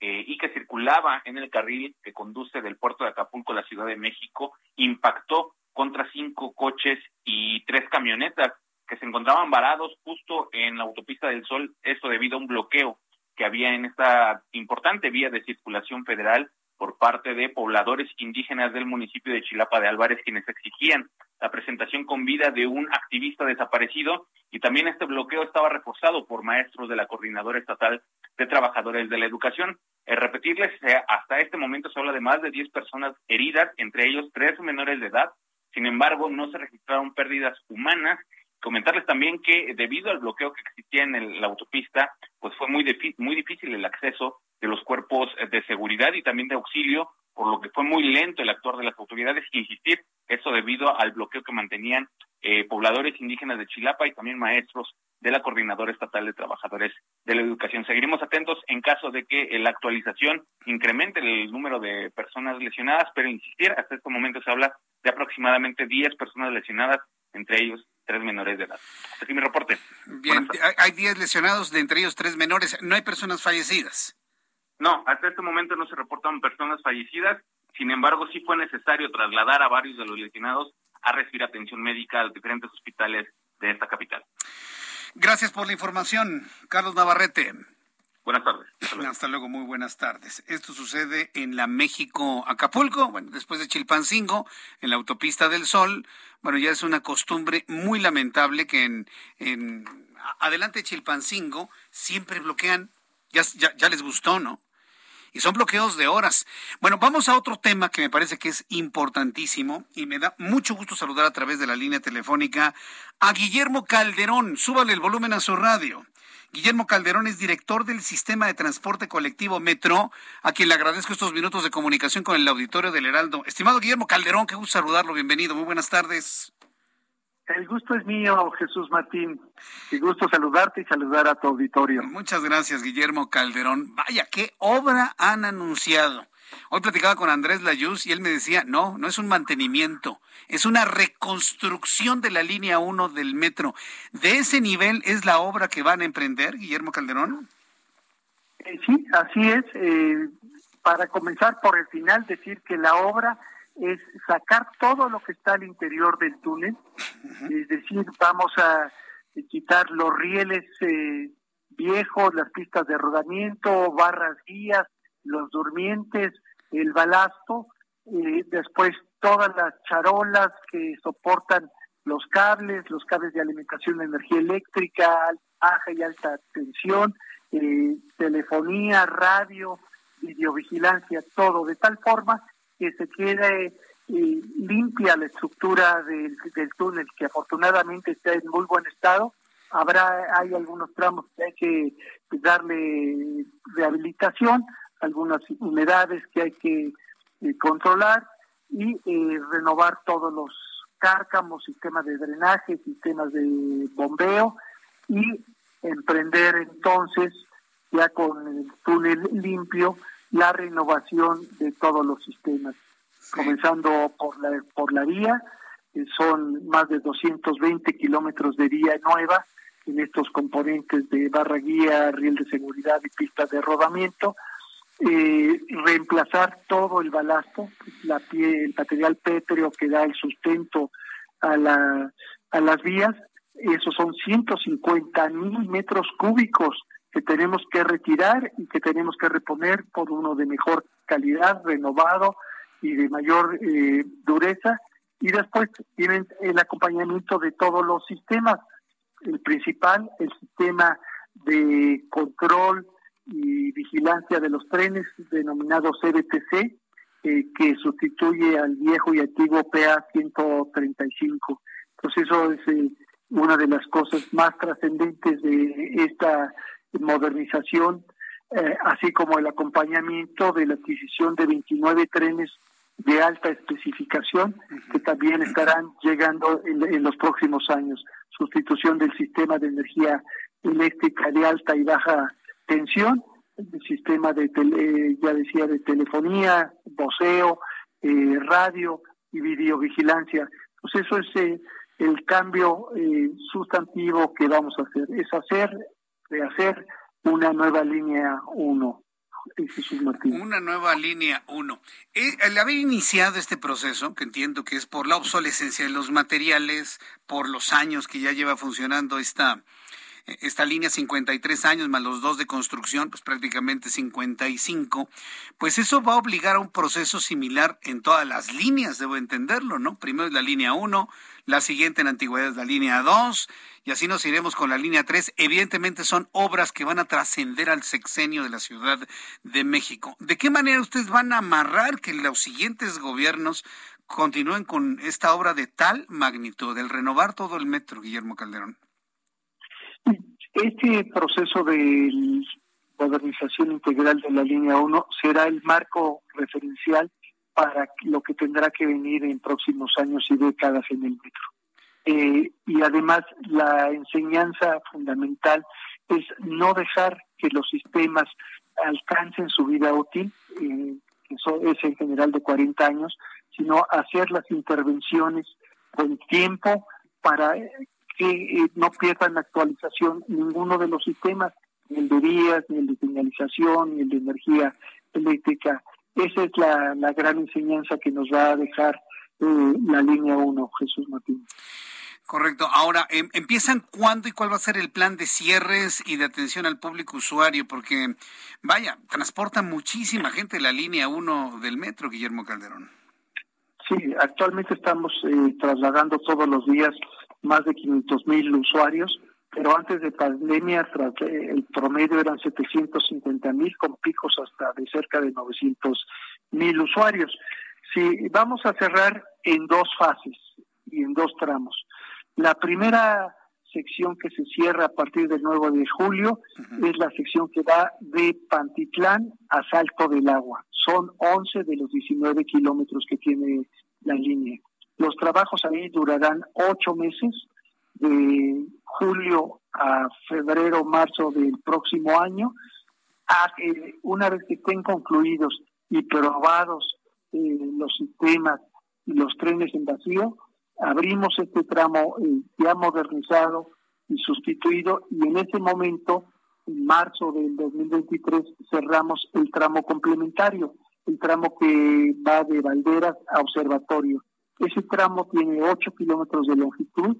eh, y que circulaba en el carril que conduce del puerto de Acapulco a la Ciudad de México impactó contra cinco coches y tres camionetas. que se encontraban varados justo en la autopista del Sol, esto debido a un bloqueo que había en esta importante vía de circulación federal por parte de pobladores indígenas del municipio de Chilapa de Álvarez, quienes exigían la presentación con vida de un activista desaparecido y también este bloqueo estaba reforzado por maestros de la Coordinadora Estatal de Trabajadores de la Educación. El repetirles, eh, hasta este momento se habla de más de 10 personas heridas, entre ellos tres menores de edad. Sin embargo, no se registraron pérdidas humanas. Comentarles también que debido al bloqueo que existía en la autopista, pues fue muy, muy difícil el acceso de los cuerpos de seguridad y también de auxilio, por lo que fue muy lento el actuar de las autoridades. Insistir, eso debido al bloqueo que mantenían eh, pobladores indígenas de Chilapa y también maestros de la Coordinadora Estatal de Trabajadores de la Educación. Seguiremos atentos en caso de que la actualización incremente el número de personas lesionadas, pero insistir, hasta este momento se habla de aproximadamente 10 personas lesionadas, entre ellos tres menores de edad. Mi reporte. Bien, hay 10 lesionados, de entre ellos tres menores. ¿No hay personas fallecidas? No, hasta este momento no se reportan personas fallecidas. Sin embargo, sí fue necesario trasladar a varios de los lesionados a recibir atención médica a los diferentes hospitales de esta capital. Gracias por la información, Carlos Navarrete. Buenas tardes. Hasta luego. muy buenas tardes. Esto sucede en la México-Acapulco, bueno, después de Chilpancingo, en la autopista del Sol. Bueno, ya es una costumbre muy lamentable que en, en adelante de Chilpancingo siempre bloquean, ya, ya les gustó, ¿no? Y son bloqueos de horas. Bueno, vamos a otro tema que me parece que es importantísimo y me da mucho gusto saludar a través de la línea telefónica a Guillermo Calderón. Súbale el volumen a su radio. Guillermo Calderón es director del Sistema de Transporte Colectivo Metro, a quien le agradezco estos minutos de comunicación con el auditorio del Heraldo. Estimado Guillermo Calderón, qué gusto saludarlo, bienvenido, muy buenas tardes. El gusto es mío, Jesús Martín. Qué gusto saludarte y saludar a tu auditorio. Muchas gracias, Guillermo Calderón. Vaya, qué obra han anunciado. Hoy platicaba con Andrés Layuz y él me decía, no, no es un mantenimiento, es una reconstrucción de la línea 1 del metro. ¿De ese nivel es la obra que van a emprender, Guillermo Calderón? Eh, sí, así es. Eh, para comenzar por el final, decir que la obra es sacar todo lo que está al interior del túnel, es decir, vamos a quitar los rieles eh, viejos, las pistas de rodamiento, barras guías, los durmientes, el balasto, eh, después todas las charolas que soportan los cables, los cables de alimentación de energía eléctrica, baja y alta tensión, eh, telefonía, radio, videovigilancia, todo, de tal forma que se quede eh, limpia la estructura del, túnel, que afortunadamente está en muy buen estado. Habrá, hay algunos tramos que hay que darle rehabilitación, algunas humedades que hay que eh, controlar y eh, renovar todos los cárcamos, sistemas de drenaje, sistemas de bombeo y emprender entonces ya con el túnel limpio la renovación de todos los sistemas, comenzando por la, por la vía, son más de 220 kilómetros de vía nueva en estos componentes de barra guía, riel de seguridad y pistas de rodamiento, eh, reemplazar todo el balasto, la pie, el material pétreo que da el sustento a, la, a las vías, esos son 150 mil metros cúbicos que tenemos que retirar y que tenemos que reponer por uno de mejor calidad, renovado y de mayor eh, dureza. Y después tienen el acompañamiento de todos los sistemas. El principal, el sistema de control y vigilancia de los trenes, denominado CBTC, eh, que sustituye al viejo y antiguo PA 135. Entonces eso es eh, una de las cosas más trascendentes de esta modernización, eh, así como el acompañamiento de la adquisición de 29 trenes de alta especificación que también estarán llegando en, los próximos años. Sustitución del sistema de energía eléctrica de alta y baja tensión, el sistema de, tele, ya decía, de telefonía, voceo, eh, radio y videovigilancia. Pues eso es eh, el cambio sustantivo que vamos a hacer, es hacer de hacer una nueva línea 1, Jesús Martín. Una nueva línea 1. Eh, al haber iniciado este proceso, que entiendo que es por la obsolescencia de los materiales, por los años que ya lleva funcionando esta, esta línea 53 años más los dos de construcción, pues prácticamente 55, pues eso va a obligar a un proceso similar en todas las líneas, debo entenderlo, ¿no? Primero es la línea 1, la siguiente en antigüedad es la línea 2, y así nos iremos con la línea 3. Evidentemente son obras que van a trascender al sexenio de la Ciudad de México. ¿De qué manera ustedes van a amarrar que los siguientes gobiernos continúen con esta obra de tal magnitud, el renovar todo el metro, Guillermo Calderón? Este proceso de modernización integral de la línea 1 será el marco referencial para lo que tendrá que venir en próximos años y décadas en el metro. Eh, y además la enseñanza fundamental es no dejar que los sistemas alcancen su vida útil, eh, eso es en general de 40 años, sino hacer las intervenciones con tiempo para que eh, no pierdan actualización ninguno de los sistemas, ni el de vías, ni el de señalización, ni el de energía eléctrica. Esa es la, la gran enseñanza que nos va a dejar eh, la línea 1, Jesús Martín. Correcto. Ahora, em, ¿empiezan cuándo y cuál va a ser el plan de cierres y de atención al público usuario? Porque, vaya, transporta muchísima gente la línea 1 del metro, Guillermo Calderón. Sí, actualmente estamos eh, trasladando todos los días más de 500 mil usuarios, pero antes de pandemia el promedio eran 750 mil con picos hasta de cerca de 900 mil usuarios. Si vamos a cerrar en dos fases y en dos tramos. La primera sección que se cierra a partir del 9 de julio es la sección que va de Pantitlán a Salto del Agua. Son 11 de los 19 kilómetros que tiene la línea. Los trabajos ahí durarán ocho meses, de julio a febrero, marzo del próximo año. A, una vez que estén concluidos y probados eh, los sistemas y los trenes en vacío, abrimos este tramo eh, ya modernizado y sustituido y en ese momento, en marzo del 2023, cerramos el tramo complementario, el tramo que va de Valderas a Observatorio. Ese tramo tiene 8 kilómetros de longitud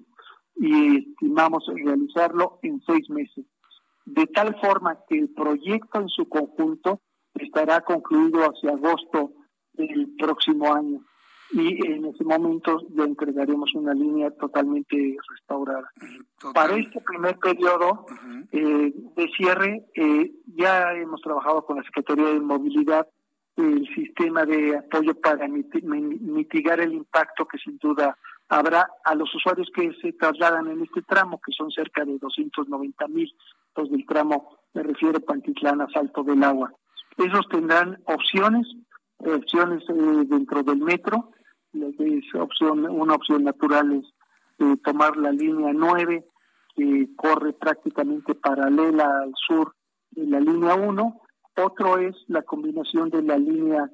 y estimamos realizarlo en seis meses. De tal forma que el proyecto en su conjunto estará concluido hacia agosto del próximo año y en ese momento le entregaremos una línea totalmente restaurada. Para este primer periodo eh, de cierre, eh, ya hemos trabajado con la Secretaría de Movilidad el sistema de apoyo para mitigar el impacto que sin duda habrá a los usuarios que se trasladan en este tramo, que son cerca de 290 mil, los del tramo, me refiero Pantitlán a Salto del Agua. Esos tendrán opciones, opciones eh, dentro del metro, es una opción natural es eh, tomar la línea 9, que corre prácticamente paralela al sur de la línea 1, otro es la combinación de la línea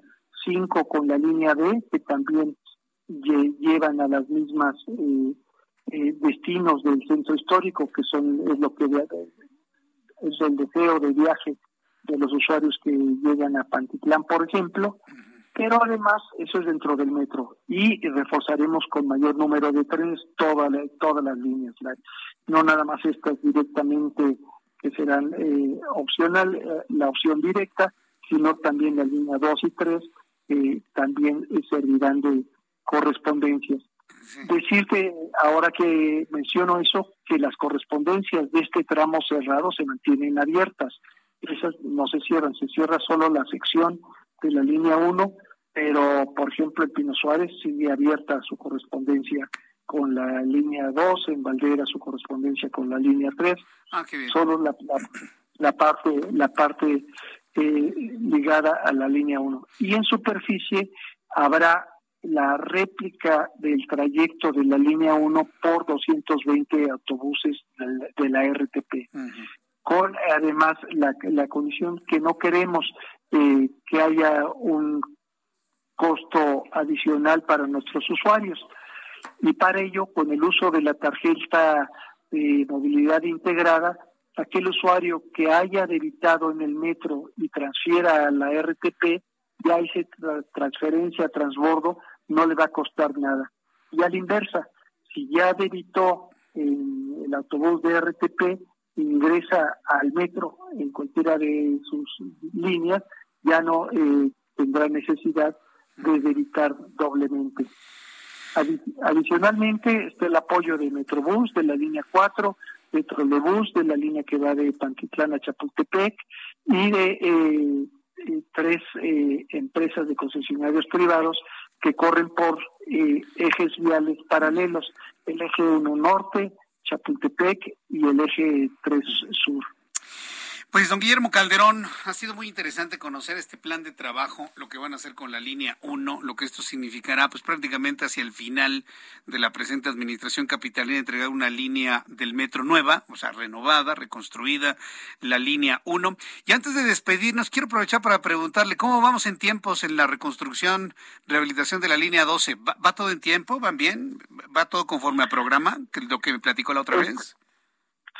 5 con la línea D, que también llevan a las mismas eh, eh, destinos del centro histórico, que son es lo que es el deseo de viaje de los usuarios que llegan a Pantitlán, por ejemplo, pero además eso es dentro del metro. Y reforzaremos con mayor número de trenes todas todas las líneas, no nada más estas directamente que serán eh, opcional, eh, la opción directa, sino también la línea 2 y 3, que también servirán de correspondencias. Decir que ahora que menciono eso, que las correspondencias de este tramo cerrado se mantienen abiertas. Esas no se cierran, se cierra solo la sección de la línea 1, pero por ejemplo en Pino Suárez sigue abierta su correspondencia con la línea 2, en Valdera su correspondencia con la línea 3. Ah, Solo la, la, parte, la parte eh, ligada a la línea 1. Y en superficie habrá la réplica del trayecto de la línea 1 por 220 autobuses de la, RTP. Con además la, la condición que no queremos eh, que haya un costo adicional para nuestros usuarios y para ello con el uso de la tarjeta de movilidad integrada aquel usuario que haya debitado en el metro y transfiera a la RTP, ya hice transferencia transbordo, no le va a costar nada. Y a la inversa, si ya debitó en el autobús de RTP, ingresa al metro en cualquiera de sus líneas, ya no eh, tendrá necesidad de debitar doblemente. Adicionalmente está el apoyo de Metrobús de la línea 4, de Trolebús de la línea que va de Pantitlán a Chapultepec y de eh, eh, tres empresas de concesionarios privados que corren por ejes viales paralelos, el eje 1 norte, Chapultepec y el eje 3 sur. Pues don Guillermo Calderón, ha sido muy interesante conocer este plan de trabajo, lo que van a hacer con la línea 1, lo que esto significará, pues prácticamente hacia el final de la presente administración capitalina entregar una línea del metro nueva, o sea, renovada, reconstruida, la línea 1. Y antes de despedirnos, quiero aprovechar para preguntarle cómo vamos en tiempos en la reconstrucción, rehabilitación de la línea 12. ¿Va, todo en tiempo? ¿Van bien? ¿Va todo conforme a programa? Que lo que me platicó la otra vez.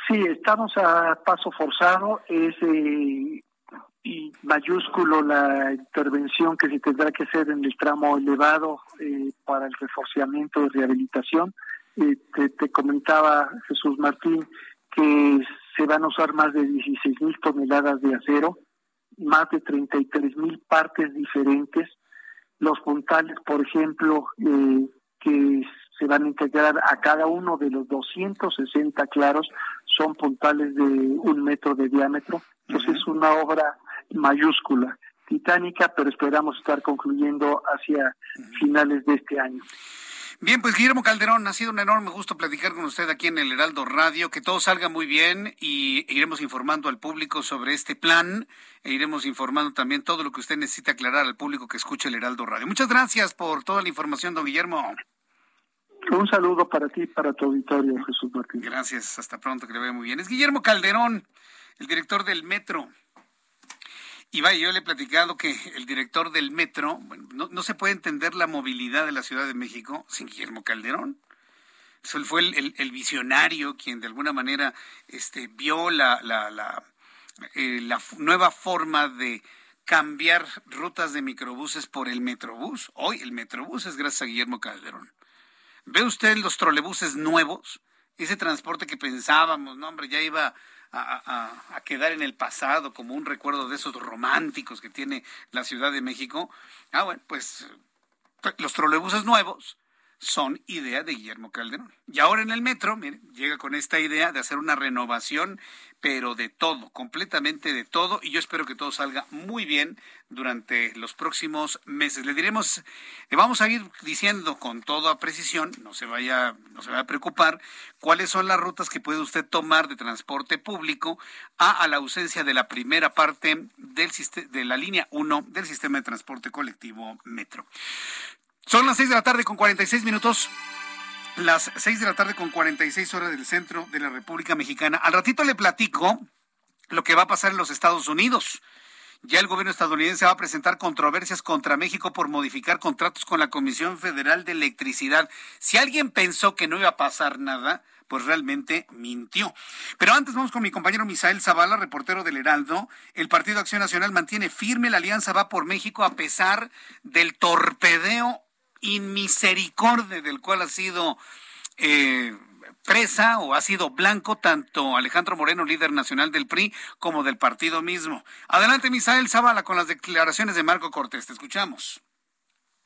Sí, estamos a paso forzado. Es eh, y mayúsculo la intervención que se tendrá que hacer en el tramo elevado eh, para el reforzamiento y rehabilitación. Eh, te, comentaba Jesús Martín que se van a usar más de 16 mil toneladas de acero, más de 33 mil partes diferentes. Los puntales, por ejemplo, que se van a integrar a cada uno de los 260 claros, son puntales de un metro de diámetro. Entonces es una obra mayúscula, titánica, pero esperamos estar concluyendo hacia finales de este año. Bien, pues Guillermo Calderón, ha sido un enorme gusto platicar con usted aquí en el Heraldo Radio, que todo salga muy bien y iremos informando al público sobre este plan e iremos informando también todo lo que usted necesita aclarar al público que escuche el Heraldo Radio. Muchas gracias por toda la información, don Guillermo. Un saludo para ti para tu auditorio, Jesús Martín. Gracias, hasta pronto, que le vaya muy bien. Es Guillermo Calderón, el director del Metro. Y vaya, yo le he platicado que el director del Metro, bueno, no, se puede entender la movilidad de la Ciudad de México sin Guillermo Calderón. Él fue el, visionario quien de alguna manera este, vio la, la, la, eh, la nueva forma de cambiar rutas de microbuses por el Metrobús. Hoy el Metrobús es gracias a Guillermo Calderón. ¿Ve usted los trolebuses nuevos? Ese transporte que pensábamos, no, hombre, ya iba a, quedar en el pasado como un recuerdo de esos románticos que tiene la Ciudad de México. Ah, bueno, pues los trolebuses nuevos son idea de Guillermo Calderón. Y ahora en el metro, mire, llega con esta idea de hacer una renovación, pero de todo, completamente de todo, y yo espero que todo salga muy bien durante los próximos meses. Le diremos, le vamos a ir diciendo con toda precisión, no se vaya, no se vaya a preocupar, cuáles son las rutas que puede usted tomar de transporte público a, la ausencia de la primera parte del de la línea 1 del sistema de transporte colectivo Metro. Son las 6 de la tarde con 46 minutos. Las 6 de la tarde con 46 horas del centro de la República Mexicana. Al ratito le platico lo que va a pasar en los Estados Unidos. Ya el gobierno estadounidense va a presentar controversias contra México por modificar contratos con la Comisión Federal de Electricidad. Si alguien pensó que no iba a pasar nada, pues realmente mintió. Pero antes vamos con mi compañero Misael Zavala, reportero del Heraldo. El Partido Acción Nacional mantiene firme la alianza Va por México a pesar del torpedeo inmisericordia del cual ha sido eh, presa o ha sido blanco tanto Alejandro Moreno, líder nacional del PRI, como del partido mismo. Adelante, Misael Zavala, con las declaraciones de Marco Cortés. Te escuchamos.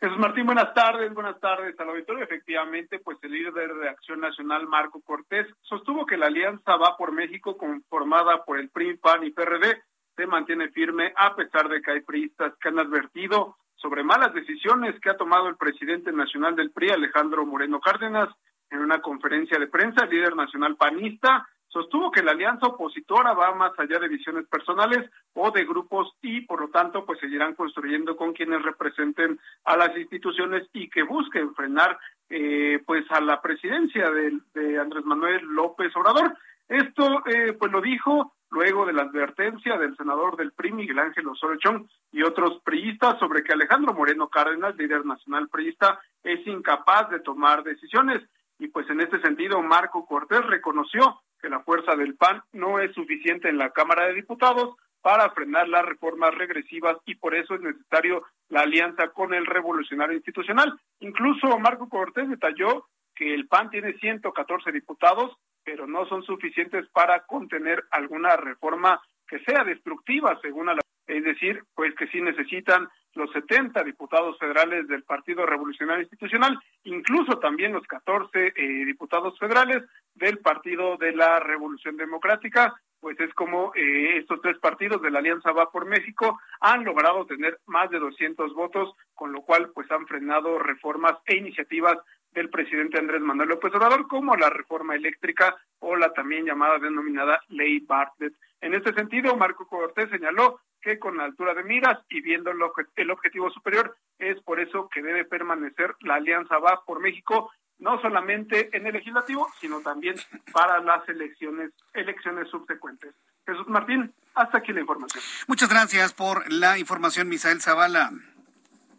Jesús Martín, buenas tardes, buenas tardes al auditorio. Efectivamente, pues el líder de Acción Nacional, Marco Cortés, sostuvo que la alianza va por México, conformada por el PRI, PAN y PRD, se mantiene firme a pesar de que hay priistas que han advertido sobre malas decisiones que ha tomado el presidente nacional del PRI, Alejandro Moreno Cárdenas, en una conferencia de prensa, el líder nacional panista sostuvo que la alianza opositora va más allá de visiones personales o de grupos y por lo tanto pues seguirán construyendo con quienes representen a las instituciones y que busquen frenar eh, pues a la presidencia de, de Andrés Manuel López Obrador. Esto eh, pues lo dijo luego de la advertencia del senador del PRI, Miguel Ángel Osorio Chong, y otros priistas sobre que Alejandro Moreno Cárdenas, líder nacional priista, es incapaz de tomar decisiones. Y pues en este sentido, Marco Cortés reconoció que la fuerza del PAN no es suficiente en la Cámara de Diputados para frenar las reformas regresivas y por eso es necesario la alianza con el revolucionario institucional. Incluso Marco Cortés detalló que el PAN tiene 114 diputados, pero no son suficientes para contener alguna reforma que sea destructiva, según la es decir, pues que sí necesitan los 70 diputados federales del Partido Revolucionario Institucional, incluso también los 14 eh, diputados federales del Partido de la Revolución Democrática, pues es como eh, estos tres partidos de la Alianza Va por México han logrado tener más de 200 votos, con lo cual pues han frenado reformas e iniciativas del presidente Andrés Manuel López Obrador, como la reforma eléctrica o la también llamada denominada Ley Bartlett. En este sentido, Marco Cortés señaló que con la altura de miras y viendo el objetivo superior, es por eso que debe permanecer la Alianza Va por México, no solamente en el legislativo, sino también para las elecciones, elecciones subsecuentes. Jesús Martín, hasta aquí la información. Muchas gracias por la información, Misael Zavala.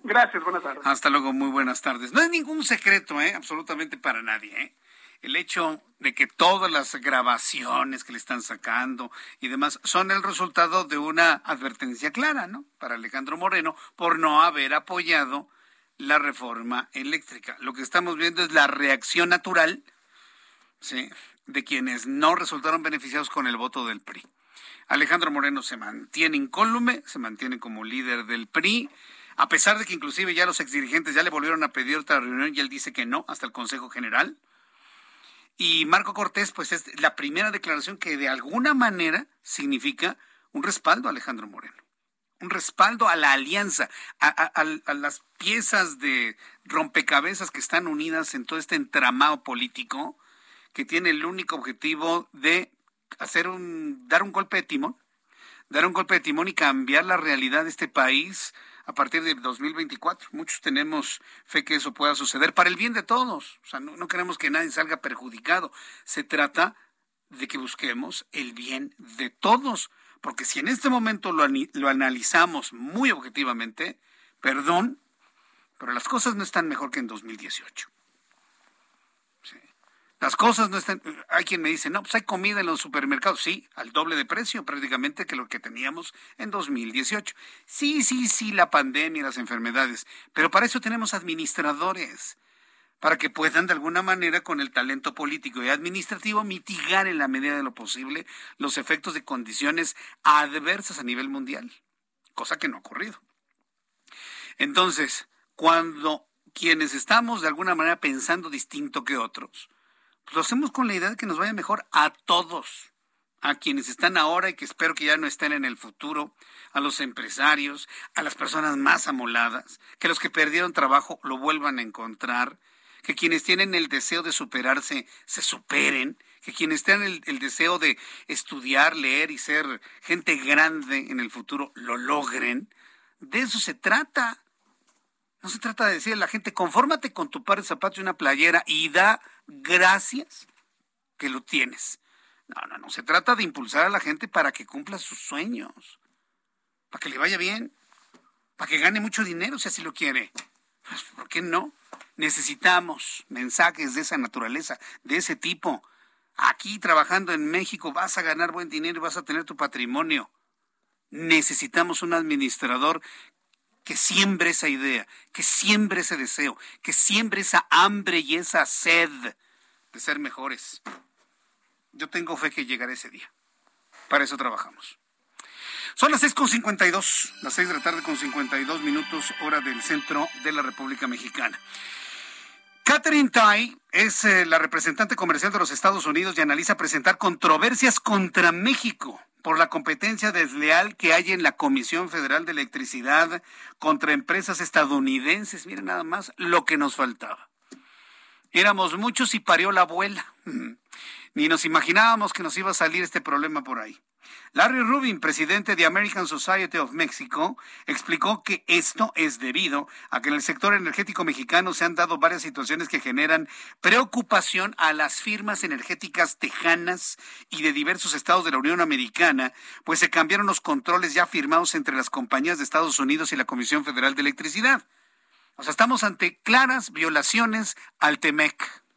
Gracias, buenas tardes. Hasta luego, muy buenas tardes. No es ningún secreto, ¿eh? absolutamente para nadie. ¿eh? el hecho de que todas las grabaciones que le están sacando y demás son el resultado de una advertencia clara, ¿no? Para Alejandro Moreno por no haber apoyado la reforma eléctrica. Lo que estamos viendo es la reacción natural, ¿sí? De quienes no resultaron beneficiados con el voto del PRI. Alejandro Moreno se mantiene incólume, se mantiene como líder del PRI, a pesar de que inclusive ya los exdirigentes ya le volvieron a pedir otra reunión y él dice que no, hasta el Consejo General. Y Marco Cortés, pues es la primera declaración que de alguna manera significa un respaldo a Alejandro Moreno, un respaldo a la alianza, a, las piezas de rompecabezas que están unidas en todo este entramado político que tiene el único objetivo de hacer un, dar un golpe de timón, dar un golpe de timón y cambiar la realidad de este país a partir de 2024. Muchos tenemos fe que eso pueda suceder para el bien de todos. O sea, no, queremos que nadie salga perjudicado. Se trata de que busquemos el bien de todos. Porque si en este momento lo, lo analizamos muy objetivamente, perdón, pero las cosas no están mejor que en 2018. Las cosas no están. Hay quien me dice, no, pues hay comida en los supermercados. Sí, al doble de precio prácticamente que lo que teníamos en 2018. Sí, sí, sí, la pandemia y las enfermedades. Pero para eso tenemos administradores. Para que puedan de alguna manera con el talento político y administrativo mitigar en la medida de lo posible los efectos de condiciones adversas a nivel mundial. Cosa que no ha ocurrido. Entonces, cuando quienes estamos de alguna manera pensando distinto que otros, lo hacemos con la idea de que nos vaya mejor a todos, a quienes están ahora y que espero que ya no estén en el futuro, a los empresarios, a las personas más amoladas, que los que perdieron trabajo lo vuelvan a encontrar, que quienes tienen el deseo de superarse se superen, que quienes tengan el, deseo de estudiar, leer y ser gente grande en el futuro lo logren. De eso se trata. No se trata de decirle a la gente, confórmate con tu par de zapatos y una playera y da gracias que lo tienes. No, no, no. Se trata de impulsar a la gente para que cumpla sus sueños, para que le vaya bien, para que gane mucho dinero si así lo quiere. Pues, ¿Por qué no? Necesitamos mensajes de esa naturaleza, de ese tipo. Aquí trabajando en México vas a ganar buen dinero y vas a tener tu patrimonio. Necesitamos un administrador que siembre esa idea, que siembre ese deseo, que siembre esa hambre y esa sed de ser mejores. Yo tengo fe que llegará ese día. Para eso trabajamos. Son las 6.52, las 6 de la tarde con 52 minutos, hora del centro de la República Mexicana. Catherine Tai es eh, la representante comercial de los Estados Unidos y analiza presentar controversias contra México por la competencia desleal que hay en la Comisión Federal de Electricidad contra empresas estadounidenses. Miren nada más lo que nos faltaba. Éramos muchos y parió la abuela. Ni nos imaginábamos que nos iba a salir este problema por ahí. Larry Rubin, presidente de American Society of Mexico, explicó que esto es debido a que en el sector energético mexicano se han dado varias situaciones que generan preocupación a las firmas energéticas tejanas y de diversos estados de la Unión Americana, pues se cambiaron los controles ya firmados entre las compañías de Estados Unidos y la Comisión Federal de Electricidad. O sea, estamos ante claras violaciones al TEMEC.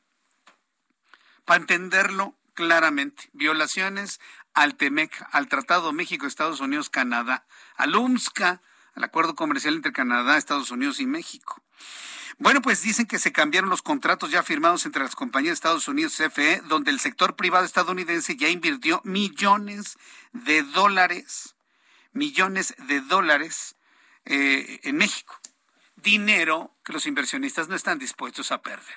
Para entenderlo, claramente. Violaciones al TEMEC, al Tratado México, Estados Unidos, Canadá, al UMSCA, al Acuerdo Comercial entre Canadá, Estados Unidos y México. Bueno, pues dicen que se cambiaron los contratos ya firmados entre las compañías de Estados Unidos CFE, donde el sector privado estadounidense ya invirtió millones de dólares, millones de dólares eh, en México. Dinero que los inversionistas no están dispuestos a perder.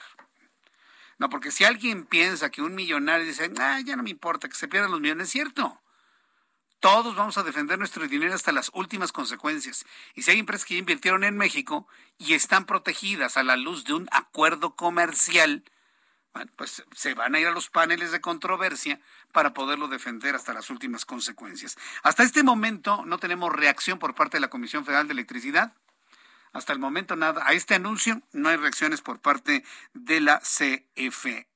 No, porque si alguien piensa que un millonario dice, ah, ya no me importa que se pierdan los millones, es cierto. Todos vamos a defender nuestro dinero hasta las últimas consecuencias. Y si hay empresas que ya invirtieron en México y están protegidas a la luz de un acuerdo comercial, bueno, pues se van a ir a los paneles de controversia para poderlo defender hasta las últimas consecuencias. Hasta este momento no tenemos reacción por parte de la Comisión Federal de Electricidad. Hasta el momento nada. A este anuncio no hay reacciones por parte de la CFE.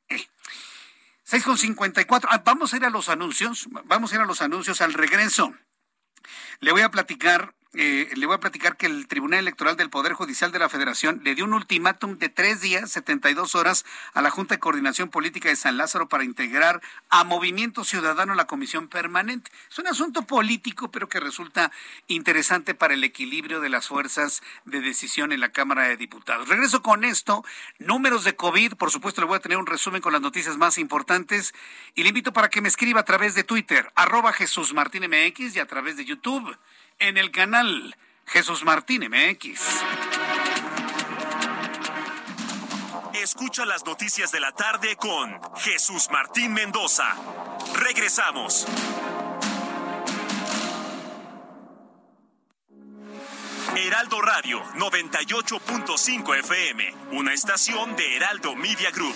6.54. Ah, vamos a ir a los anuncios. Vamos a ir a los anuncios al regreso. Le voy a platicar eh, le voy a platicar que el Tribunal Electoral del Poder Judicial de la Federación le dio un ultimátum de tres días, 72 horas, a la Junta de Coordinación Política de San Lázaro para integrar a Movimiento Ciudadano la Comisión Permanente. Es un asunto político, pero que resulta interesante para el equilibrio de las fuerzas de decisión en la Cámara de Diputados. Regreso con esto. Números de COVID, por supuesto, le voy a tener un resumen con las noticias más importantes y le invito para que me escriba a través de Twitter, arroba Jesús Martín MX y a través de YouTube en el canal Jesús Martín MX. Escucha las noticias de la tarde con Jesús Martín Mendoza. Regresamos. Heraldo Radio 98.5 FM, una estación de Heraldo Media Group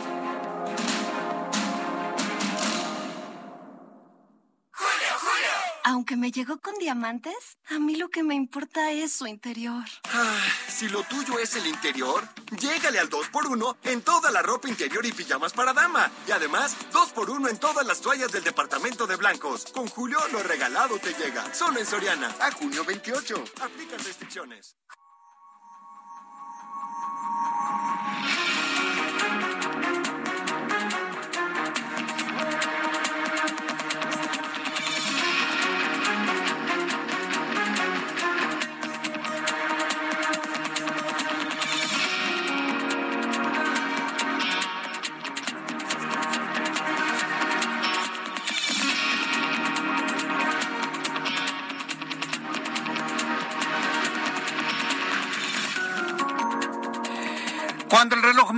Aunque me llegó con diamantes, a mí lo que me importa es su interior. Ah, si lo tuyo es el interior, llégale al 2x1 en toda la ropa interior y pijamas para dama. Y además, 2x1 en todas las toallas del departamento de blancos. Con Julio, lo regalado te llega. Solo en Soriana. A junio 28. Aplican restricciones.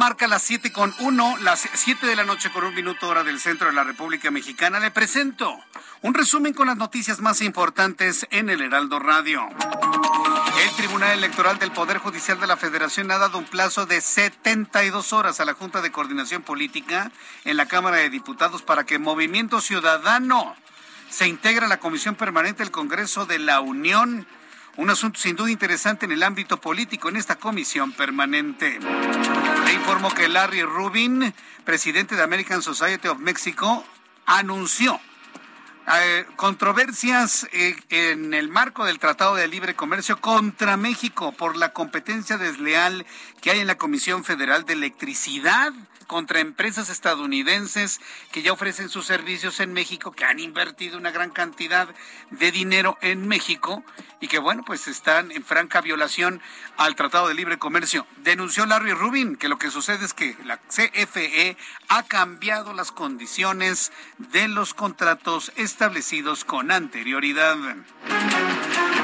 Marca las siete con uno, las 7 de la noche con un minuto hora del centro de la República Mexicana, le presento un resumen con las noticias más importantes en el Heraldo Radio. El Tribunal Electoral del Poder Judicial de la Federación ha dado un plazo de 72 horas a la Junta de Coordinación Política en la Cámara de Diputados para que Movimiento Ciudadano se integre a la Comisión Permanente del Congreso de la Unión un asunto sin duda interesante en el ámbito político en esta comisión permanente. Le informo que Larry Rubin, presidente de American Society of Mexico, anunció eh, controversias eh, en el marco del Tratado de Libre Comercio contra México por la competencia desleal que hay en la Comisión Federal de Electricidad contra empresas estadounidenses que ya ofrecen sus servicios en México, que han invertido una gran cantidad de dinero en México y que, bueno, pues están en franca violación al Tratado de Libre Comercio. Denunció Larry Rubin que lo que sucede es que la CFE ha cambiado las condiciones de los contratos establecidos con anterioridad.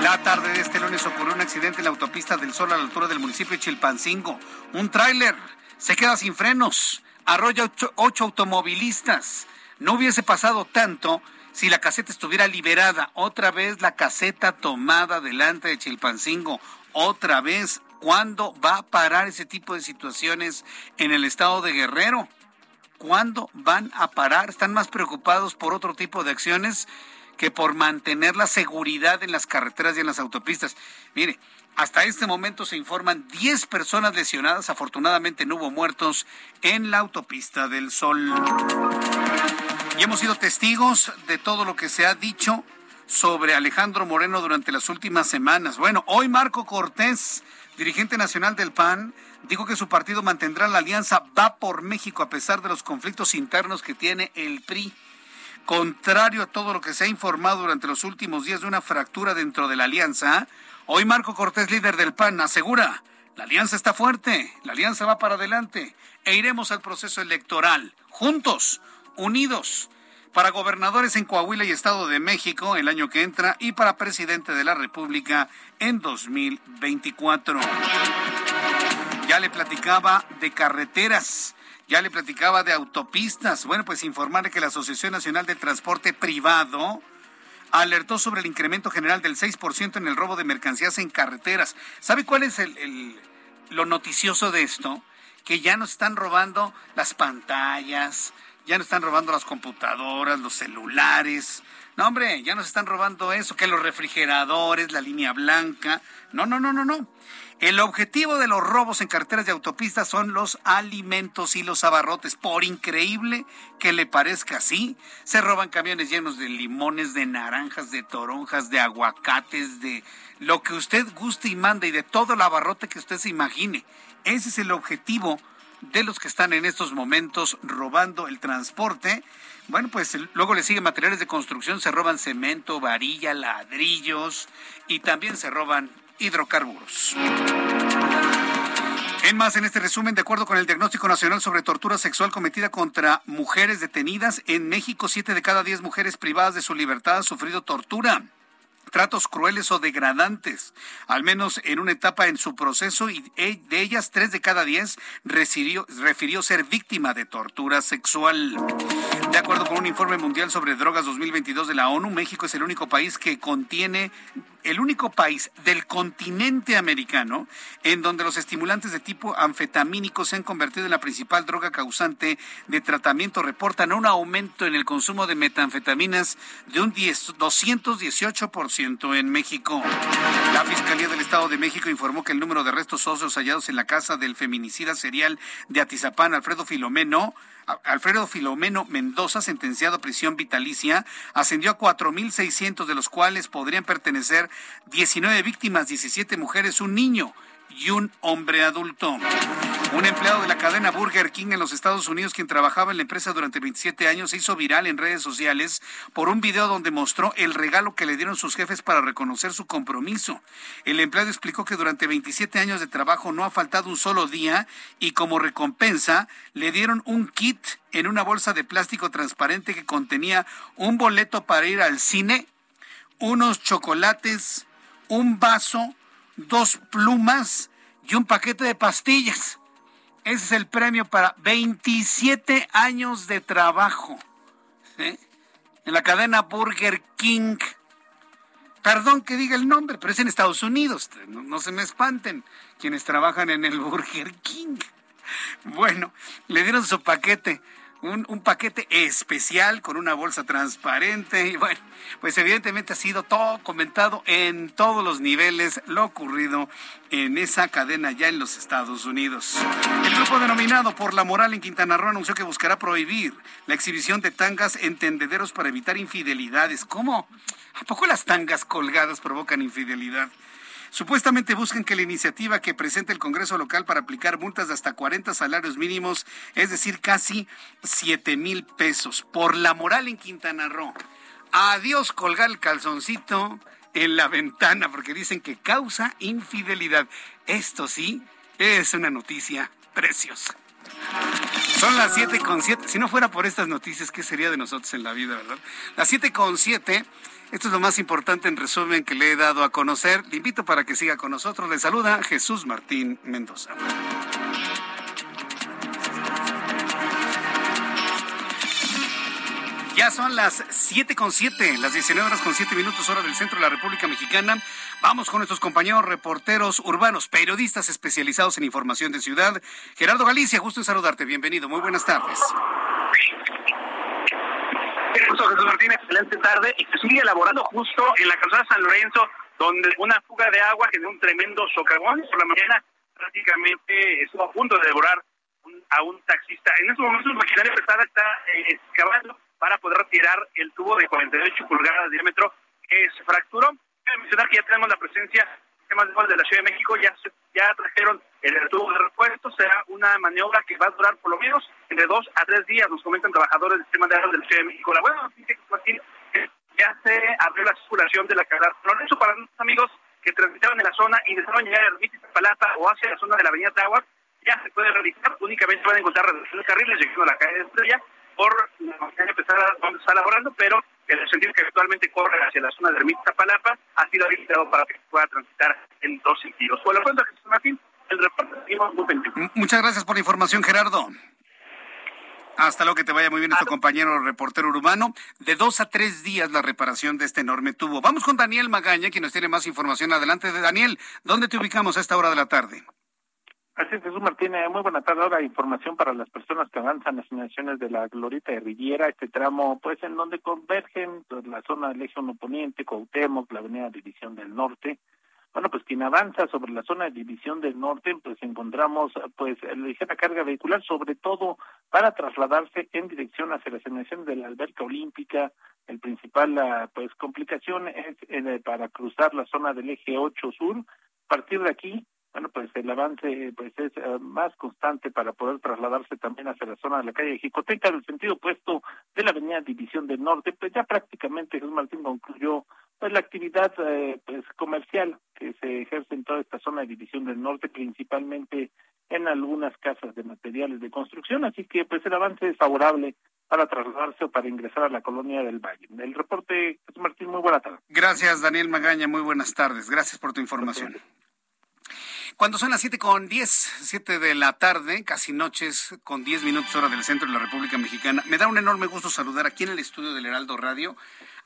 La tarde de este lunes ocurrió un accidente en la autopista del Sol a la altura del municipio de Chilpancingo. Un tráiler se queda sin frenos, arrolla ocho, automovilistas. No hubiese pasado tanto si la caseta estuviera liberada. Otra vez la caseta tomada delante de Chilpancingo. Otra vez, ¿cuándo va a parar ese tipo de situaciones en el estado de Guerrero? ¿Cuándo van a parar? Están más preocupados por otro tipo de acciones que por mantener la seguridad en las carreteras y en las autopistas. Mire, hasta este momento se informan 10 personas lesionadas. Afortunadamente no hubo muertos en la autopista del Sol. Y hemos sido testigos de todo lo que se ha dicho sobre Alejandro Moreno durante las últimas semanas. Bueno, hoy Marco Cortés, dirigente nacional del PAN, dijo que su partido mantendrá la alianza Va por México a pesar de los conflictos internos que tiene el PRI. Contrario a todo lo que se ha informado durante los últimos días de una fractura dentro de la alianza, hoy Marco Cortés, líder del PAN, asegura, la alianza está fuerte, la alianza va para adelante e iremos al proceso electoral, juntos, unidos, para gobernadores en Coahuila y Estado de México el año que entra y para presidente de la República en 2024. Ya le platicaba de carreteras. Ya le platicaba de autopistas. Bueno, pues informarle que la Asociación Nacional de Transporte Privado alertó sobre el incremento general del 6% en el robo de mercancías en carreteras. ¿Sabe cuál es el, lo noticioso de esto? Que ya nos están robando las pantallas, ya nos están robando las computadoras, los celulares. No, hombre, ya nos están robando eso, que los refrigeradores, la línea blanca. No, no, no, no, no. El objetivo de los robos en carreteras de autopistas son los alimentos y los abarrotes. Por increíble que le parezca así, se roban camiones llenos de limones, de naranjas, de toronjas, de aguacates, de lo que usted guste y mande y de todo el abarrote que usted se imagine. Ese es el objetivo de los que están en estos momentos robando el transporte. Bueno, pues luego le siguen materiales de construcción, se roban cemento, varilla, ladrillos y también se roban hidrocarburos. En más, en este resumen, de acuerdo con el Diagnóstico Nacional sobre Tortura Sexual cometida contra mujeres detenidas, en México siete de cada diez mujeres privadas de su libertad han sufrido tortura tratos crueles o degradantes, al menos en una etapa en su proceso, y de ellas tres de cada diez refirió, refirió ser víctima de tortura sexual. De acuerdo con un informe mundial sobre drogas 2022 de la ONU, México es el único país que contiene el único país del continente americano en donde los estimulantes de tipo anfetamínico se han convertido en la principal droga causante de tratamiento. Reportan un aumento en el consumo de metanfetaminas de un 10, 218% en México. La Fiscalía del Estado de México informó que el número de restos óseos hallados en la casa del feminicida serial de Atizapán, Alfredo Filomeno, Alfredo Filomeno Mendoza, sentenciado a prisión vitalicia, ascendió a 4.600, de los cuales podrían pertenecer 19 víctimas, 17 mujeres, un niño y un hombre adulto. Un empleado de la cadena Burger King en los Estados Unidos, quien trabajaba en la empresa durante 27 años, se hizo viral en redes sociales por un video donde mostró el regalo que le dieron sus jefes para reconocer su compromiso. El empleado explicó que durante 27 años de trabajo no ha faltado un solo día y como recompensa le dieron un kit en una bolsa de plástico transparente que contenía un boleto para ir al cine, unos chocolates, un vaso, dos plumas y un paquete de pastillas. Ese es el premio para 27 años de trabajo en la cadena Burger King. Perdón que diga el nombre, pero es en Estados Unidos. No, no, se me espanten quienes trabajan en el Burger King. Bueno, le dieron su paquete un, un, paquete especial con una bolsa transparente y bueno, pues evidentemente ha sido todo comentado en todos los niveles lo ocurrido en esa cadena ya en los Estados Unidos. El grupo denominado por la moral en Quintana Roo anunció que buscará prohibir la exhibición de tangas en tendederos para evitar infidelidades. ¿Cómo? ¿A poco las tangas colgadas provocan infidelidad? Supuestamente buscan que la iniciativa que presente el Congreso local para aplicar multas de hasta 40 salarios mínimos, es decir, casi 7 mil pesos, por la moral en Quintana Roo. Adiós colgar el calzoncito en la ventana porque dicen que causa infidelidad. Esto sí es una noticia preciosa. Son las siete con siete. Si no fuera por estas noticias, ¿qué sería de nosotros en la vida, verdad? Las siete con siete. Esto es lo más importante en resumen que le he dado a conocer. Le invito para que siga con nosotros. Le saluda Jesús Martín Mendoza. Ya son las siete con siete, las 19 horas con siete minutos, hora del centro de la República Mexicana. Vamos con nuestros compañeros reporteros urbanos, periodistas especializados en información de ciudad. Gerardo Galicia, gusto en saludarte. Bienvenido. Muy buenas tardes. Jesús Martínez, excelente tarde. Y se sigue elaborando justo en la calzada San Lorenzo, donde una fuga de agua generó un tremendo socavón. Por la mañana prácticamente estuvo a punto de devorar a un taxista. En estos momentos, la maquinaria pesada está eh, excavando para poder retirar el tubo de 48 pulgadas de diámetro que se fracturó. Quiero mencionar que ya tenemos la presencia de de la Ciudad de México, ya, ya trajeron el tubo de repuesto, será una maniobra que va a durar por lo menos entre dos a tres días, nos comentan trabajadores del sistema de agua de la Ciudad de México. La buena noticia que ya se abrió la circulación de la carretera. eso para nuestros amigos que transitaban en la zona y deseaban llegar a Ermita Palata o hacia la zona de la Avenida Tawar, ya se puede realizar, únicamente pueden encontrar reducciones de carriles llegando a la calle de Estrella por la mañana empezar donde está laborando, pero el sentido que actualmente corre hacia la zona de Ermita Palapa ha sido habilitado para que pueda transitar en dos sentidos. Por lo tanto, Jesús Martín, el reporte seguimos muy pendientes. Muchas gracias por la información, Gerardo. Hasta luego, que te vaya muy bien, nuestro compañero reportero urbano. De dos a tres días la reparación de este enorme tubo. Vamos con Daniel Magaña, quien nos tiene más información. Adelante de Daniel. ¿Dónde te ubicamos a esta hora de la tarde? Así es, Jesús Martínez. Muy buena tarde. Ahora información para las personas que avanzan las inmediaciones de la Glorita de Riviera, este tramo, pues en donde convergen pues, la zona del eje poniente, Cuauhtémoc, la avenida División del Norte. Bueno, pues quien avanza sobre la zona de División del Norte, pues encontramos pues ligera carga vehicular, sobre todo para trasladarse en dirección hacia las inmediaciones de la alberca olímpica. El principal pues complicación es eh, para cruzar la zona del eje 8 sur. A partir de aquí, bueno, pues el avance pues es eh, más constante para poder trasladarse también hacia la zona de la calle Jicoteca, en el sentido opuesto de la avenida División del Norte, pues ya prácticamente Jesús Martín concluyó pues la actividad eh, pues comercial que se ejerce en toda esta zona de División del Norte, principalmente en algunas casas de materiales de construcción, así que pues el avance es favorable para trasladarse o para ingresar a la colonia del Valle. El reporte, Jesús Martín, muy buena tarde. Gracias, Daniel Magaña, muy buenas tardes. Gracias por tu información. Cuando son las siete con diez, siete de la tarde, casi noches, con diez minutos hora del centro de la República Mexicana, me da un enorme gusto saludar aquí en el estudio del Heraldo Radio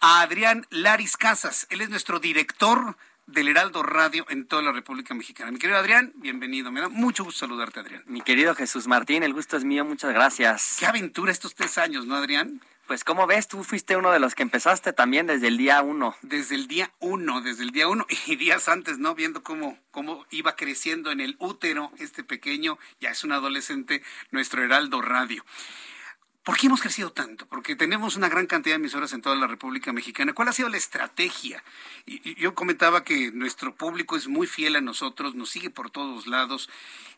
a Adrián Laris Casas. Él es nuestro director del Heraldo Radio en toda la República Mexicana. Mi querido Adrián, bienvenido. Me da mucho gusto saludarte, Adrián. Mi querido Jesús Martín, el gusto es mío. Muchas gracias. Qué aventura estos tres años, ¿no, Adrián? Pues como ves, tú fuiste uno de los que empezaste también desde el día uno. Desde el día uno, desde el día uno y días antes, ¿no? Viendo cómo, cómo iba creciendo en el útero este pequeño, ya es un adolescente, nuestro Heraldo Radio. ¿Por qué hemos crecido tanto? Porque tenemos una gran cantidad de emisoras en toda la República Mexicana. ¿Cuál ha sido la estrategia? Y, yo comentaba que nuestro público es muy fiel a nosotros, nos sigue por todos lados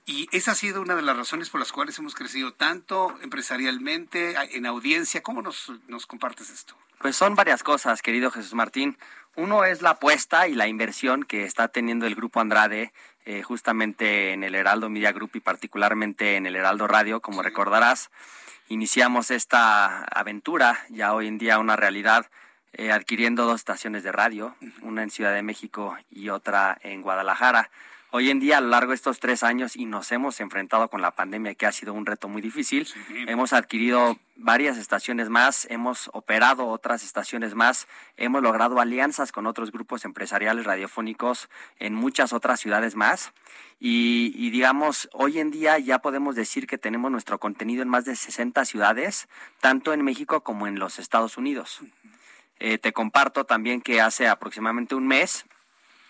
y esa ha sido una de las razones por las cuales hemos crecido tanto empresarialmente, en audiencia. ¿Cómo nos, nos compartes esto? Pues son varias cosas, querido Jesús Martín. Uno es la apuesta y la inversión que está teniendo el Grupo Andrade eh, justamente en el Heraldo Media Group y particularmente en el Heraldo Radio, como recordarás iniciamos esta aventura, ya hoy en día una realidad, eh, adquiriendo dos estaciones de radio, una en Ciudad de México y otra en Guadalajara. Hoy en día, a lo largo de estos tres años, y nos hemos enfrentado con la pandemia, que ha sido un reto muy difícil, hemos adquirido varias estaciones más, hemos operado otras estaciones más, hemos logrado alianzas con otros grupos empresariales radiofónicos en muchas otras ciudades más. Y, digamos, hoy en día ya podemos decir que tenemos nuestro contenido en más de 60 ciudades, tanto en México como en los Estados Unidos. Eh, te comparto también que hace aproximadamente un mes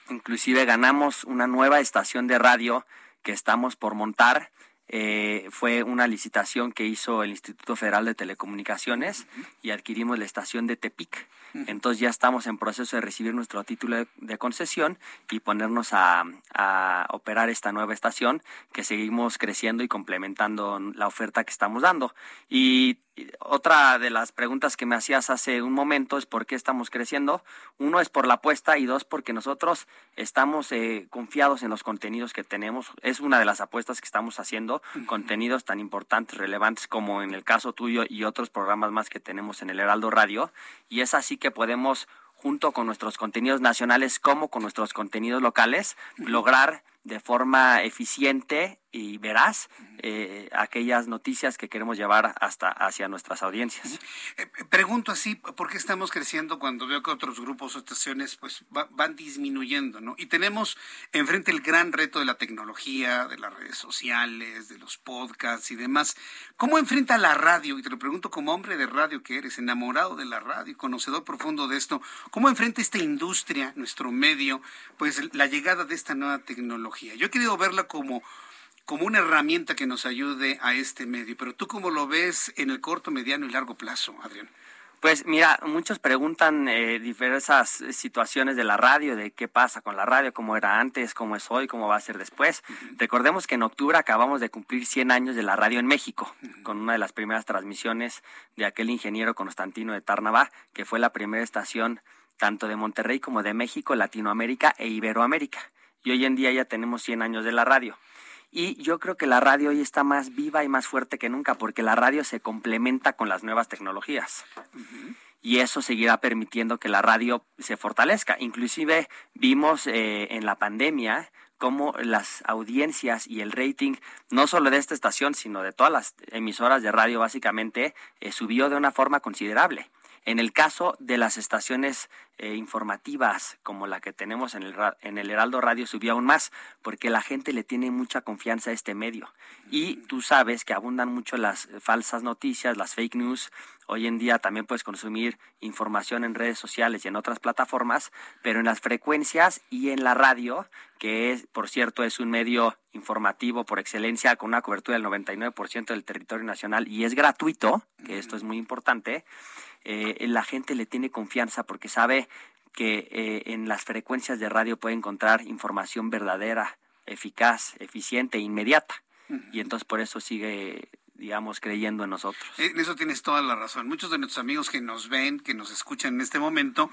Inclusive ganamos una nueva estación de radio que estamos por montar. Eh, fue una licitación que hizo el Instituto Federal de Telecomunicaciones y adquirimos la estación de Tepic. Entonces ya estamos en proceso de recibir nuestro título de, concesión y ponernos a, a, operar esta nueva estación que seguimos creciendo y complementando la oferta que estamos dando. Y otra de las preguntas que me hacías hace un momento es por qué estamos creciendo. Uno es por la apuesta y dos porque nosotros estamos eh, confiados en los contenidos que tenemos. Es una de las apuestas que estamos haciendo, contenidos tan importantes, relevantes como en el caso tuyo y otros programas más que tenemos en el Heraldo Radio. Y es así que podemos, junto con nuestros contenidos nacionales como con nuestros contenidos locales, lograr de forma eficiente y veraz eh, aquellas noticias que queremos llevar hasta hacia nuestras audiencias. Eh, pregunto así, ¿por qué estamos creciendo cuando veo que otros grupos o estaciones pues van disminuyendo, ¿no? Y tenemos enfrente el gran reto de la tecnología, de las redes sociales, de los podcasts y demás. ¿Cómo enfrenta la radio? Y te lo pregunto como hombre de radio que eres, enamorado de la radio, conocedor profundo de esto, ¿cómo enfrenta esta industria, nuestro medio, pues la llegada de esta nueva tecnología? Yo he querido verla como como una herramienta que nos ayude a este medio. Pero tú cómo lo ves en el corto, mediano y largo plazo, Adrián. Pues mira, muchos preguntan eh, diversas situaciones de la radio, de qué pasa con la radio, cómo era antes, cómo es hoy, cómo va a ser después. Recordemos que en octubre acabamos de cumplir 100 años de la radio en México, con una de las primeras transmisiones de aquel ingeniero Constantino de Tarnava, que fue la primera estación tanto de Monterrey como de México, Latinoamérica e Iberoamérica. Y hoy en día ya tenemos 100 años de la radio. Y yo creo que la radio hoy está más viva y más fuerte que nunca porque la radio se complementa con las nuevas tecnologías. Y eso seguirá permitiendo que la radio se fortalezca. Inclusive vimos eh, en la pandemia cómo las audiencias y el rating, no solo de esta estación, sino de todas las emisoras de radio, básicamente, eh, subió de una forma considerable. En el caso de las estaciones eh, informativas como la que tenemos en el, en el Heraldo Radio subió aún más, porque la gente le tiene mucha confianza a este medio. Y tú sabes que abundan mucho las falsas noticias, las fake news. Hoy en día también puedes consumir información en redes sociales y en otras plataformas, pero en las frecuencias y en la radio, que es, por cierto, es un medio informativo por excelencia con una cobertura del 99% del territorio nacional y es gratuito, que esto es muy importante eh, la gente le tiene confianza porque sabe que eh, en las frecuencias de radio puede encontrar información verdadera, eficaz, eficiente, inmediata. Y entonces por eso sigue digamos, creyendo en nosotros. En eso tienes toda la razón. Muchos de nuestros amigos que nos ven, que nos escuchan en este momento,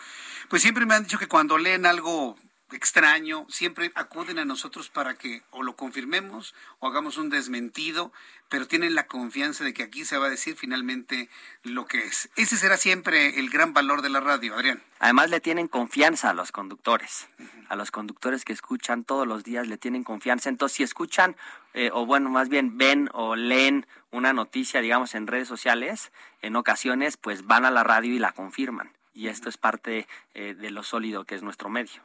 pues siempre me han dicho que cuando leen algo extraño, siempre acuden a nosotros para que o lo confirmemos o hagamos un desmentido, pero tienen la confianza de que aquí se va a decir finalmente lo que es. Ese será siempre el gran valor de la radio, Adrián. Además le tienen confianza a los conductores, a los conductores que escuchan todos los días le tienen confianza. Entonces, si escuchan, eh, o bueno, más bien ven o leen una noticia, digamos, en redes sociales, en ocasiones, pues van a la radio y la confirman. Y esto es parte eh, de lo sólido que es nuestro medio.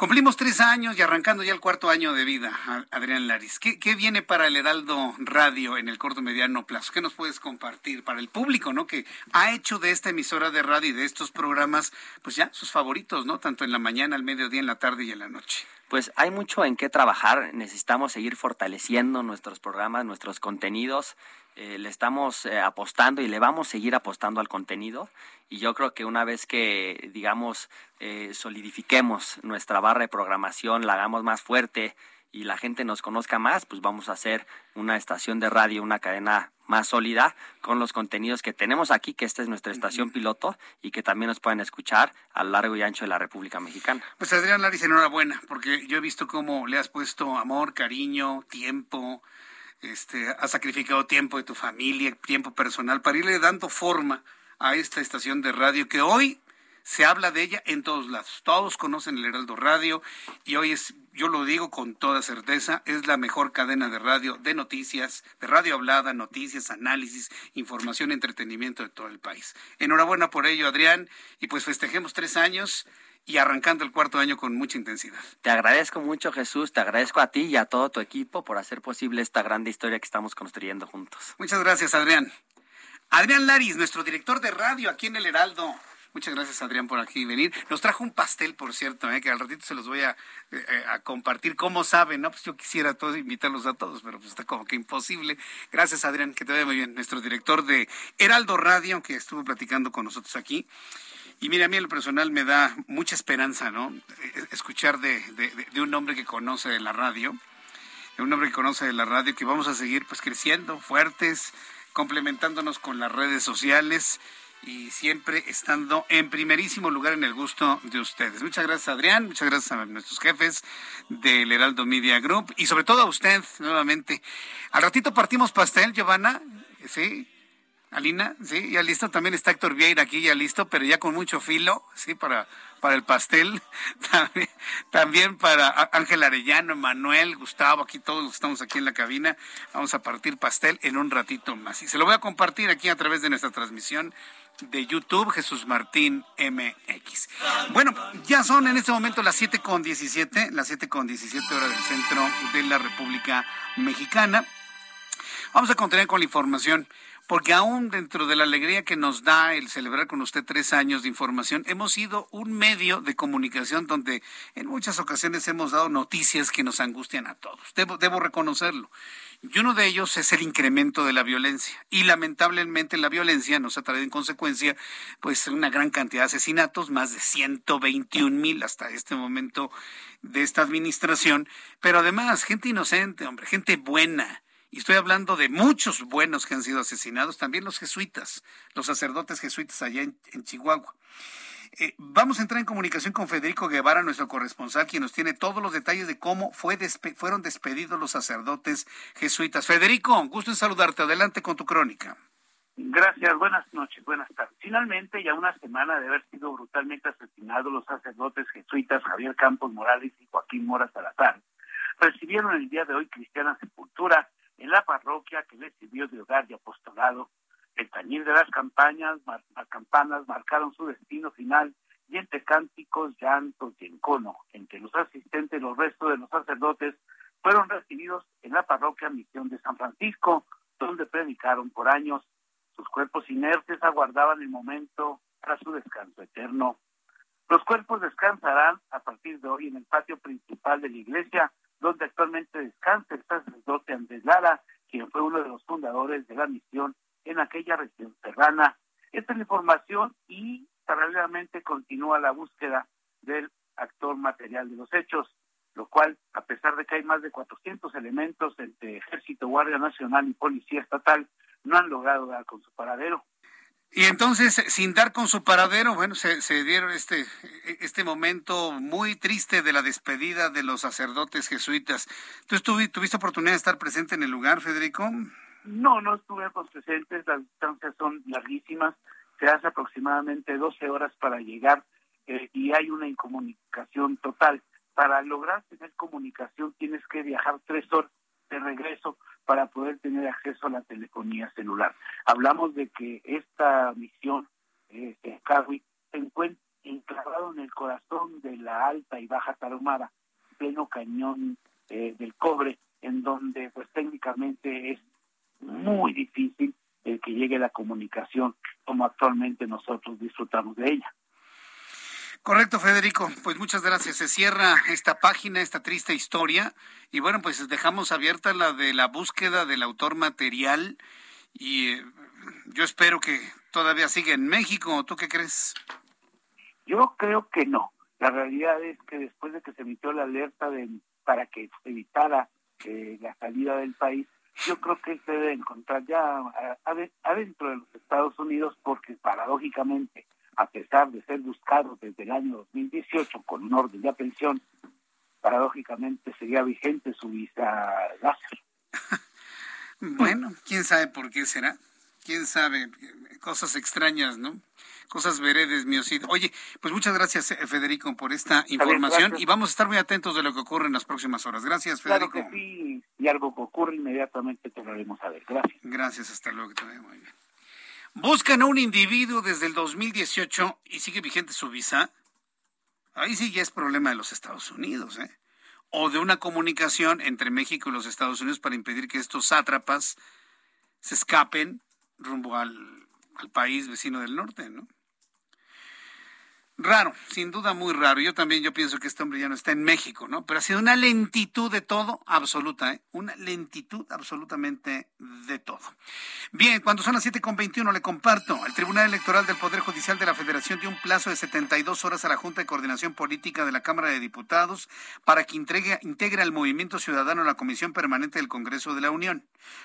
Cumplimos tres años y arrancando ya el cuarto año de vida, Adrián Laris. ¿Qué, viene para el Heraldo Radio en el corto mediano plazo? ¿Qué nos puedes compartir para el público, no? Que ha hecho de esta emisora de radio y de estos programas, pues ya sus favoritos, ¿no? Tanto en la mañana, al mediodía, en la tarde y en la noche. Pues hay mucho en qué trabajar. Necesitamos seguir fortaleciendo nuestros programas, nuestros contenidos. Eh, le estamos eh, apostando y le vamos a seguir apostando al contenido y yo creo que una vez que, digamos, eh, solidifiquemos nuestra barra de programación, la hagamos más fuerte y la gente nos conozca más, pues vamos a hacer una estación de radio, una cadena más sólida con los contenidos que tenemos aquí, que esta es nuestra estación piloto y que también nos pueden escuchar a lo largo y ancho de la República Mexicana. Pues Adrián Laris, enhorabuena, porque yo he visto cómo le has puesto amor, cariño, tiempo, este, has sacrificado tiempo de tu familia, tiempo personal para irle dando forma a esta estación de radio que hoy se habla de ella en todos lados. Todos conocen el Heraldo Radio y hoy es, yo lo digo con toda certeza, es la mejor cadena de radio de noticias, de radio hablada, noticias, análisis, información, entretenimiento de todo el país. Enhorabuena por ello, Adrián, y pues festejemos tres años y arrancando el cuarto año con mucha intensidad. Te agradezco mucho, Jesús, te agradezco a ti y a todo tu equipo por hacer posible esta grande historia que estamos construyendo juntos. Muchas gracias, Adrián. Adrián Laris, nuestro director de radio aquí en el Heraldo. Muchas gracias, Adrián, por aquí venir. Nos trajo un pastel, por cierto, eh, que al ratito se los voy a, eh, a compartir. ¿Cómo saben? No, pues yo quisiera todos invitarlos a todos, pero pues está como que imposible. Gracias, Adrián, que te vaya muy bien. Nuestro director de Heraldo Radio, que estuvo platicando con nosotros aquí. Y mira, a mí en lo personal me da mucha esperanza, ¿no? Eh, escuchar de, de, de un hombre que conoce de la radio, de un hombre que conoce de la radio, que vamos a seguir pues creciendo, fuertes, complementándonos con las redes sociales y siempre estando en primerísimo lugar en el gusto de ustedes. Muchas gracias Adrián, muchas gracias a nuestros jefes del Heraldo Media Group y sobre todo a usted nuevamente. Al ratito partimos pastel, Giovanna, ¿sí? Alina, sí, ya listo. También está Héctor Vieira aquí, ya listo, pero ya con mucho filo, sí, para, para el pastel. También, para Ángel Arellano, Manuel, Gustavo, aquí todos los que estamos aquí en la cabina. Vamos a partir pastel en un ratito más. Y se lo voy a compartir aquí a través de nuestra transmisión de YouTube, Jesús Martín MX. Bueno, ya son en este momento las 7 con 17, las 7 con 17 horas del centro de la República Mexicana. Vamos a continuar con la información porque aún dentro de la alegría que nos da el celebrar con usted tres años de información, hemos sido un medio de comunicación donde en muchas ocasiones hemos dado noticias que nos angustian a todos. Debo, reconocerlo. Y uno de ellos es el incremento de la violencia. Y lamentablemente la violencia nos ha traído en consecuencia pues una gran cantidad de asesinatos, más de 121 mil hasta este momento de esta administración. Pero además, gente inocente, hombre, gente buena y estoy hablando de muchos buenos que han sido asesinados, también los jesuitas, los sacerdotes jesuitas allá en, Chihuahua. Eh, vamos a entrar en comunicación con Federico Guevara, nuestro corresponsal, quien nos tiene todos los detalles de cómo fue fueron despedidos los sacerdotes jesuitas. Federico, gusto en saludarte. Adelante con tu crónica. Gracias, buenas noches, buenas tardes. Finalmente, ya una semana de haber sido brutalmente asesinados los sacerdotes jesuitas Javier Campos Morales y Joaquín Mora Salazar, recibieron el día de hoy cristiana sepultura en la parroquia que les sirvió de hogar y apostolado. El tañir de las campañas, las campanas marcaron su destino final y entre cánticos, llantos y encono, entre los asistentes los restos de los sacerdotes, fueron recibidos en la parroquia Misión de San Francisco, donde predicaron por años. Sus cuerpos inertes aguardaban el momento para su descanso eterno. Los cuerpos descansarán a partir de hoy en el patio principal de la iglesia, donde actualmente descansa el sacerdote Andrés Lara, quien fue uno de los fundadores de la misión en aquella región serrana. Esta es la información y paralelamente continúa la búsqueda del actor material de los hechos, lo cual, a pesar de que hay más de 400 elementos entre Ejército, Guardia Nacional y Policía Estatal, no han logrado dar con su paradero. Y entonces, sin dar con su paradero, bueno, se, se, dieron este, este momento muy triste de la despedida de los sacerdotes jesuitas. ¿Tú tuviste oportunidad de estar presente en el lugar, Federico? No, no estuvimos presentes, las distancias son larguísimas, se hace aproximadamente 12 horas para llegar eh, y hay una incomunicación total. Para lograr tener comunicación tienes que viajar tres horas de regreso para poder tener acceso a la telefonía celular. Hablamos de que esta misión, este, se encuentra enclavado en el corazón de la alta y baja tarumara, pleno cañón eh, del cobre, en donde pues técnicamente es muy difícil el que llegue la comunicación como actualmente nosotros disfrutamos de ella. Correcto, Federico. Pues muchas gracias. Se cierra esta página, esta triste historia. Y bueno, pues dejamos abierta la de la búsqueda del autor material. Y eh, yo espero que todavía siga en México. ¿Tú qué crees? Yo creo que no. La realidad es que después de que se emitió la alerta de, para que evitara eh, la salida del país, yo creo que se debe encontrar ya adentro de los Estados Unidos porque paradójicamente a pesar de ser buscado desde el año 2018 con un orden de aprehensión, paradójicamente sería vigente su visa láser. bueno, quién sabe por qué será. Quién sabe, cosas extrañas, ¿no? Cosas veredes, mío. Oye, pues muchas gracias, eh, Federico, por esta información y vamos a estar muy atentos de lo que ocurre en las próximas horas. Gracias, Federico. Claro que sí, y algo que ocurre inmediatamente te lo haremos saber. Gracias. Gracias, hasta luego, que te vaya muy bien. Buscan a un individuo desde el 2018 y sigue vigente su visa. Ahí sí ya es problema de los Estados Unidos, ¿eh? O de una comunicación entre México y los Estados Unidos para impedir que estos sátrapas se escapen rumbo al, al país vecino del norte, ¿no? Raro, sin duda muy raro. Yo también yo pienso que este hombre ya no está en México, ¿no? Pero ha sido una lentitud de todo absoluta, ¿eh? Una lentitud absolutamente de todo. Bien, cuando son las 7.21 le comparto. El Tribunal Electoral del Poder Judicial de la Federación dio un plazo de 72 horas a la Junta de Coordinación Política de la Cámara de Diputados para que integre, al Movimiento Ciudadano a la Comisión Permanente del Congreso de la Unión.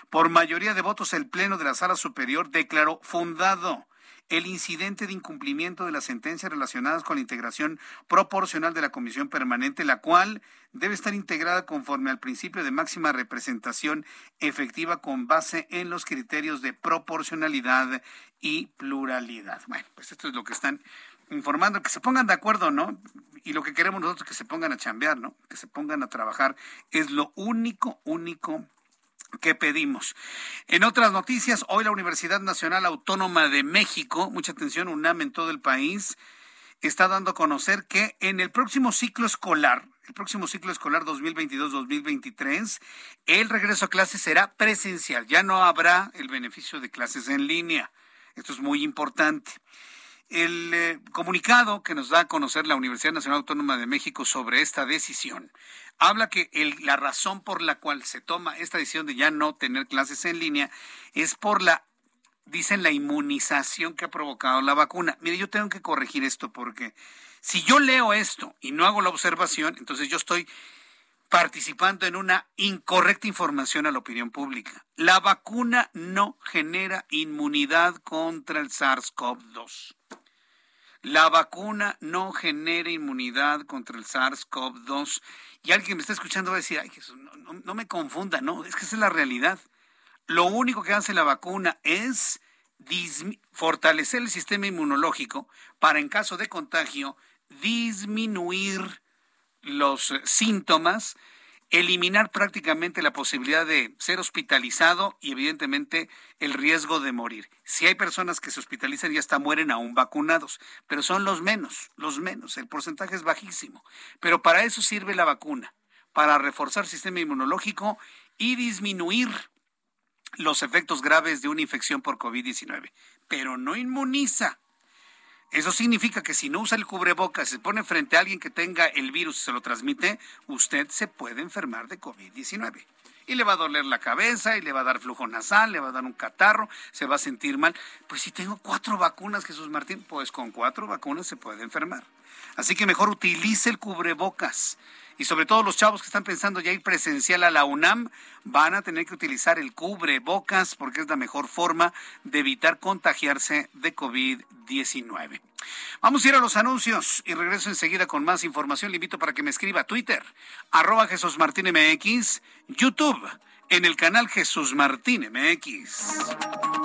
Por mayoría de votos, el Pleno de la Sala Superior declaró fundado el incidente de incumplimiento de las sentencias relacionadas con la integración proporcional de la comisión permanente, la cual debe estar integrada conforme al principio de máxima representación efectiva con base en los criterios de proporcionalidad y pluralidad. Bueno, pues esto es lo que están informando, que se pongan de acuerdo, ¿no? Y lo que queremos nosotros que se pongan a chambear, ¿no? Que se pongan a trabajar. Es lo único, único que pedimos. En otras noticias, hoy la Universidad Nacional Autónoma de México, mucha atención, UNAM en todo el país, está dando a conocer que en el próximo ciclo escolar, el próximo ciclo escolar 2022-2023, el regreso a clases será presencial. Ya no habrá el beneficio de clases en línea. Esto es muy importante. El eh, comunicado que nos da a conocer la Universidad Nacional Autónoma de México sobre esta decisión habla que la razón por la cual se toma esta decisión de ya no tener clases en línea es por la, dicen, la inmunización que ha provocado la vacuna. Mire, yo tengo que corregir esto porque si yo leo esto y no hago la observación, entonces yo estoy participando en una incorrecta información a la opinión pública. La vacuna no genera inmunidad contra el SARS-CoV-2. La vacuna no genera inmunidad contra el SARS-CoV-2. Y alguien me está escuchando va a decir, ay Jesús, no, no, me confunda, no, es que esa es la realidad. Lo único que hace la vacuna es fortalecer el sistema inmunológico para en caso de contagio disminuir los síntomas, eliminar prácticamente la posibilidad de ser hospitalizado y evidentemente el riesgo de morir. Si hay personas que se hospitalizan y hasta mueren aún vacunados, pero son los menos, los menos, el porcentaje es bajísimo. Pero para eso sirve la vacuna, para reforzar el sistema inmunológico y disminuir los efectos graves de una infección por COVID-19, pero no inmuniza. Eso significa que si no usa el cubrebocas, se pone frente a alguien que tenga el virus y se lo transmite, usted se puede enfermar de COVID-19. Y le va a doler la cabeza, y le va a dar flujo nasal, le va a dar un catarro, se va a sentir mal. Pues si tengo cuatro vacunas, Jesús Martín, pues con cuatro vacunas se puede enfermar. Así que mejor utilice el cubrebocas y sobre todo los chavos que están pensando ya ir presencial a la UNAM van a tener que utilizar el cubrebocas porque es la mejor forma de evitar contagiarse de COVID-19. Vamos a ir a los anuncios y regreso enseguida con más información. Le invito para que me escriba a Twitter, arroba Jesús Martín MX, YouTube, en el canal Jesús Martín MX.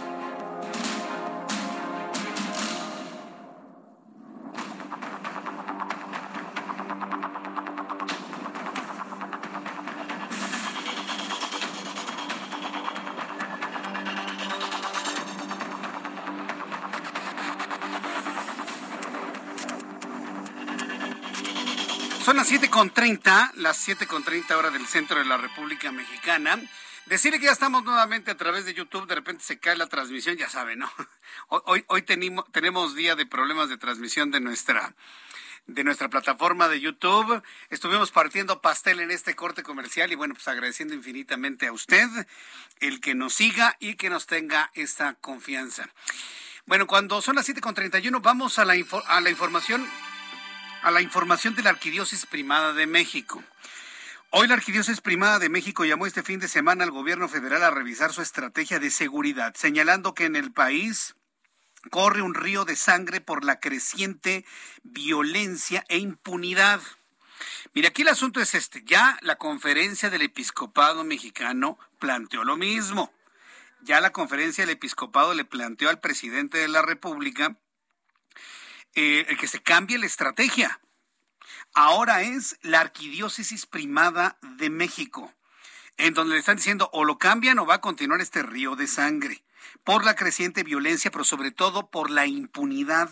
Son las 7.30, las 7.30 hora del centro de la República Mexicana. Decirle que ya estamos nuevamente a través de YouTube, de repente se cae la transmisión, ya saben, ¿no? Hoy, hoy tenemos, día de problemas de transmisión de nuestra, de nuestra plataforma de YouTube. Estuvimos partiendo pastel en este corte comercial y bueno, pues agradeciendo infinitamente a usted el que nos siga y que nos tenga esta confianza. Bueno, cuando son las 7.31 vamos a la, a la información a la información de la Arquidiócesis Primada de México. Hoy la Arquidiócesis Primada de México llamó este fin de semana al gobierno federal a revisar su estrategia de seguridad, señalando que en el país corre un río de sangre por la creciente violencia e impunidad. Mira, aquí el asunto es este. Ya la conferencia del episcopado mexicano planteó lo mismo. Ya la conferencia del episcopado le planteó al presidente de la República eh, que se cambie la estrategia. Ahora es la arquidiócesis primada de México, en donde le están diciendo o lo cambian o va a continuar este río de sangre, por la creciente violencia, pero sobre todo por la impunidad.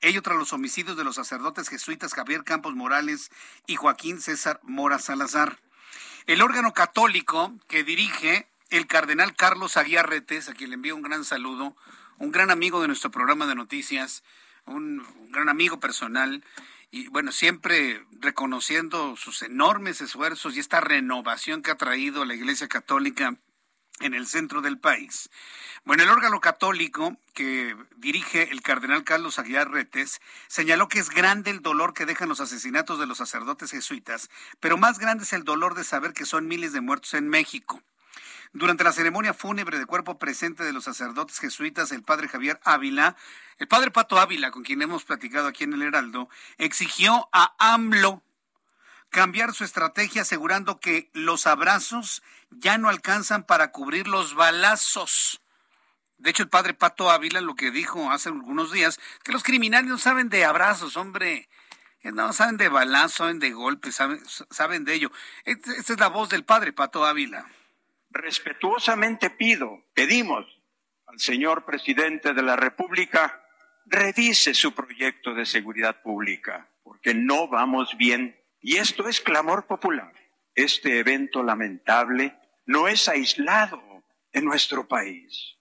Ello tras los homicidios de los sacerdotes jesuitas Javier Campos Morales y Joaquín César Mora Salazar. El órgano católico que dirige el cardenal Carlos Aguiarretes, a quien le envío un gran saludo, un gran amigo de nuestro programa de noticias, un, gran amigo personal, y bueno, siempre reconociendo sus enormes esfuerzos y esta renovación que ha traído la Iglesia Católica en el centro del país. Bueno, el órgano católico que dirige el cardenal Carlos Aguiar Retes señaló que es grande el dolor que dejan los asesinatos de los sacerdotes jesuitas, pero más grande es el dolor de saber que son miles de muertos en México. Durante la ceremonia fúnebre de cuerpo presente de los sacerdotes jesuitas, el padre Javier Ávila, el padre Pato Ávila, con quien hemos platicado aquí en el Heraldo, exigió a AMLO cambiar su estrategia asegurando que los abrazos ya no alcanzan para cubrir los balazos. De hecho, el padre Pato Ávila lo que dijo hace algunos días, que los criminales no saben de abrazos, hombre. No saben de balazos, saben de golpes, saben, saben de ello. Esta es la voz del padre Pato Ávila respetuosamente pido, pedimos al señor presidente de la República, revise su proyecto de seguridad pública, porque no vamos bien. Y esto es clamor popular. Este evento lamentable no es aislado en nuestro país.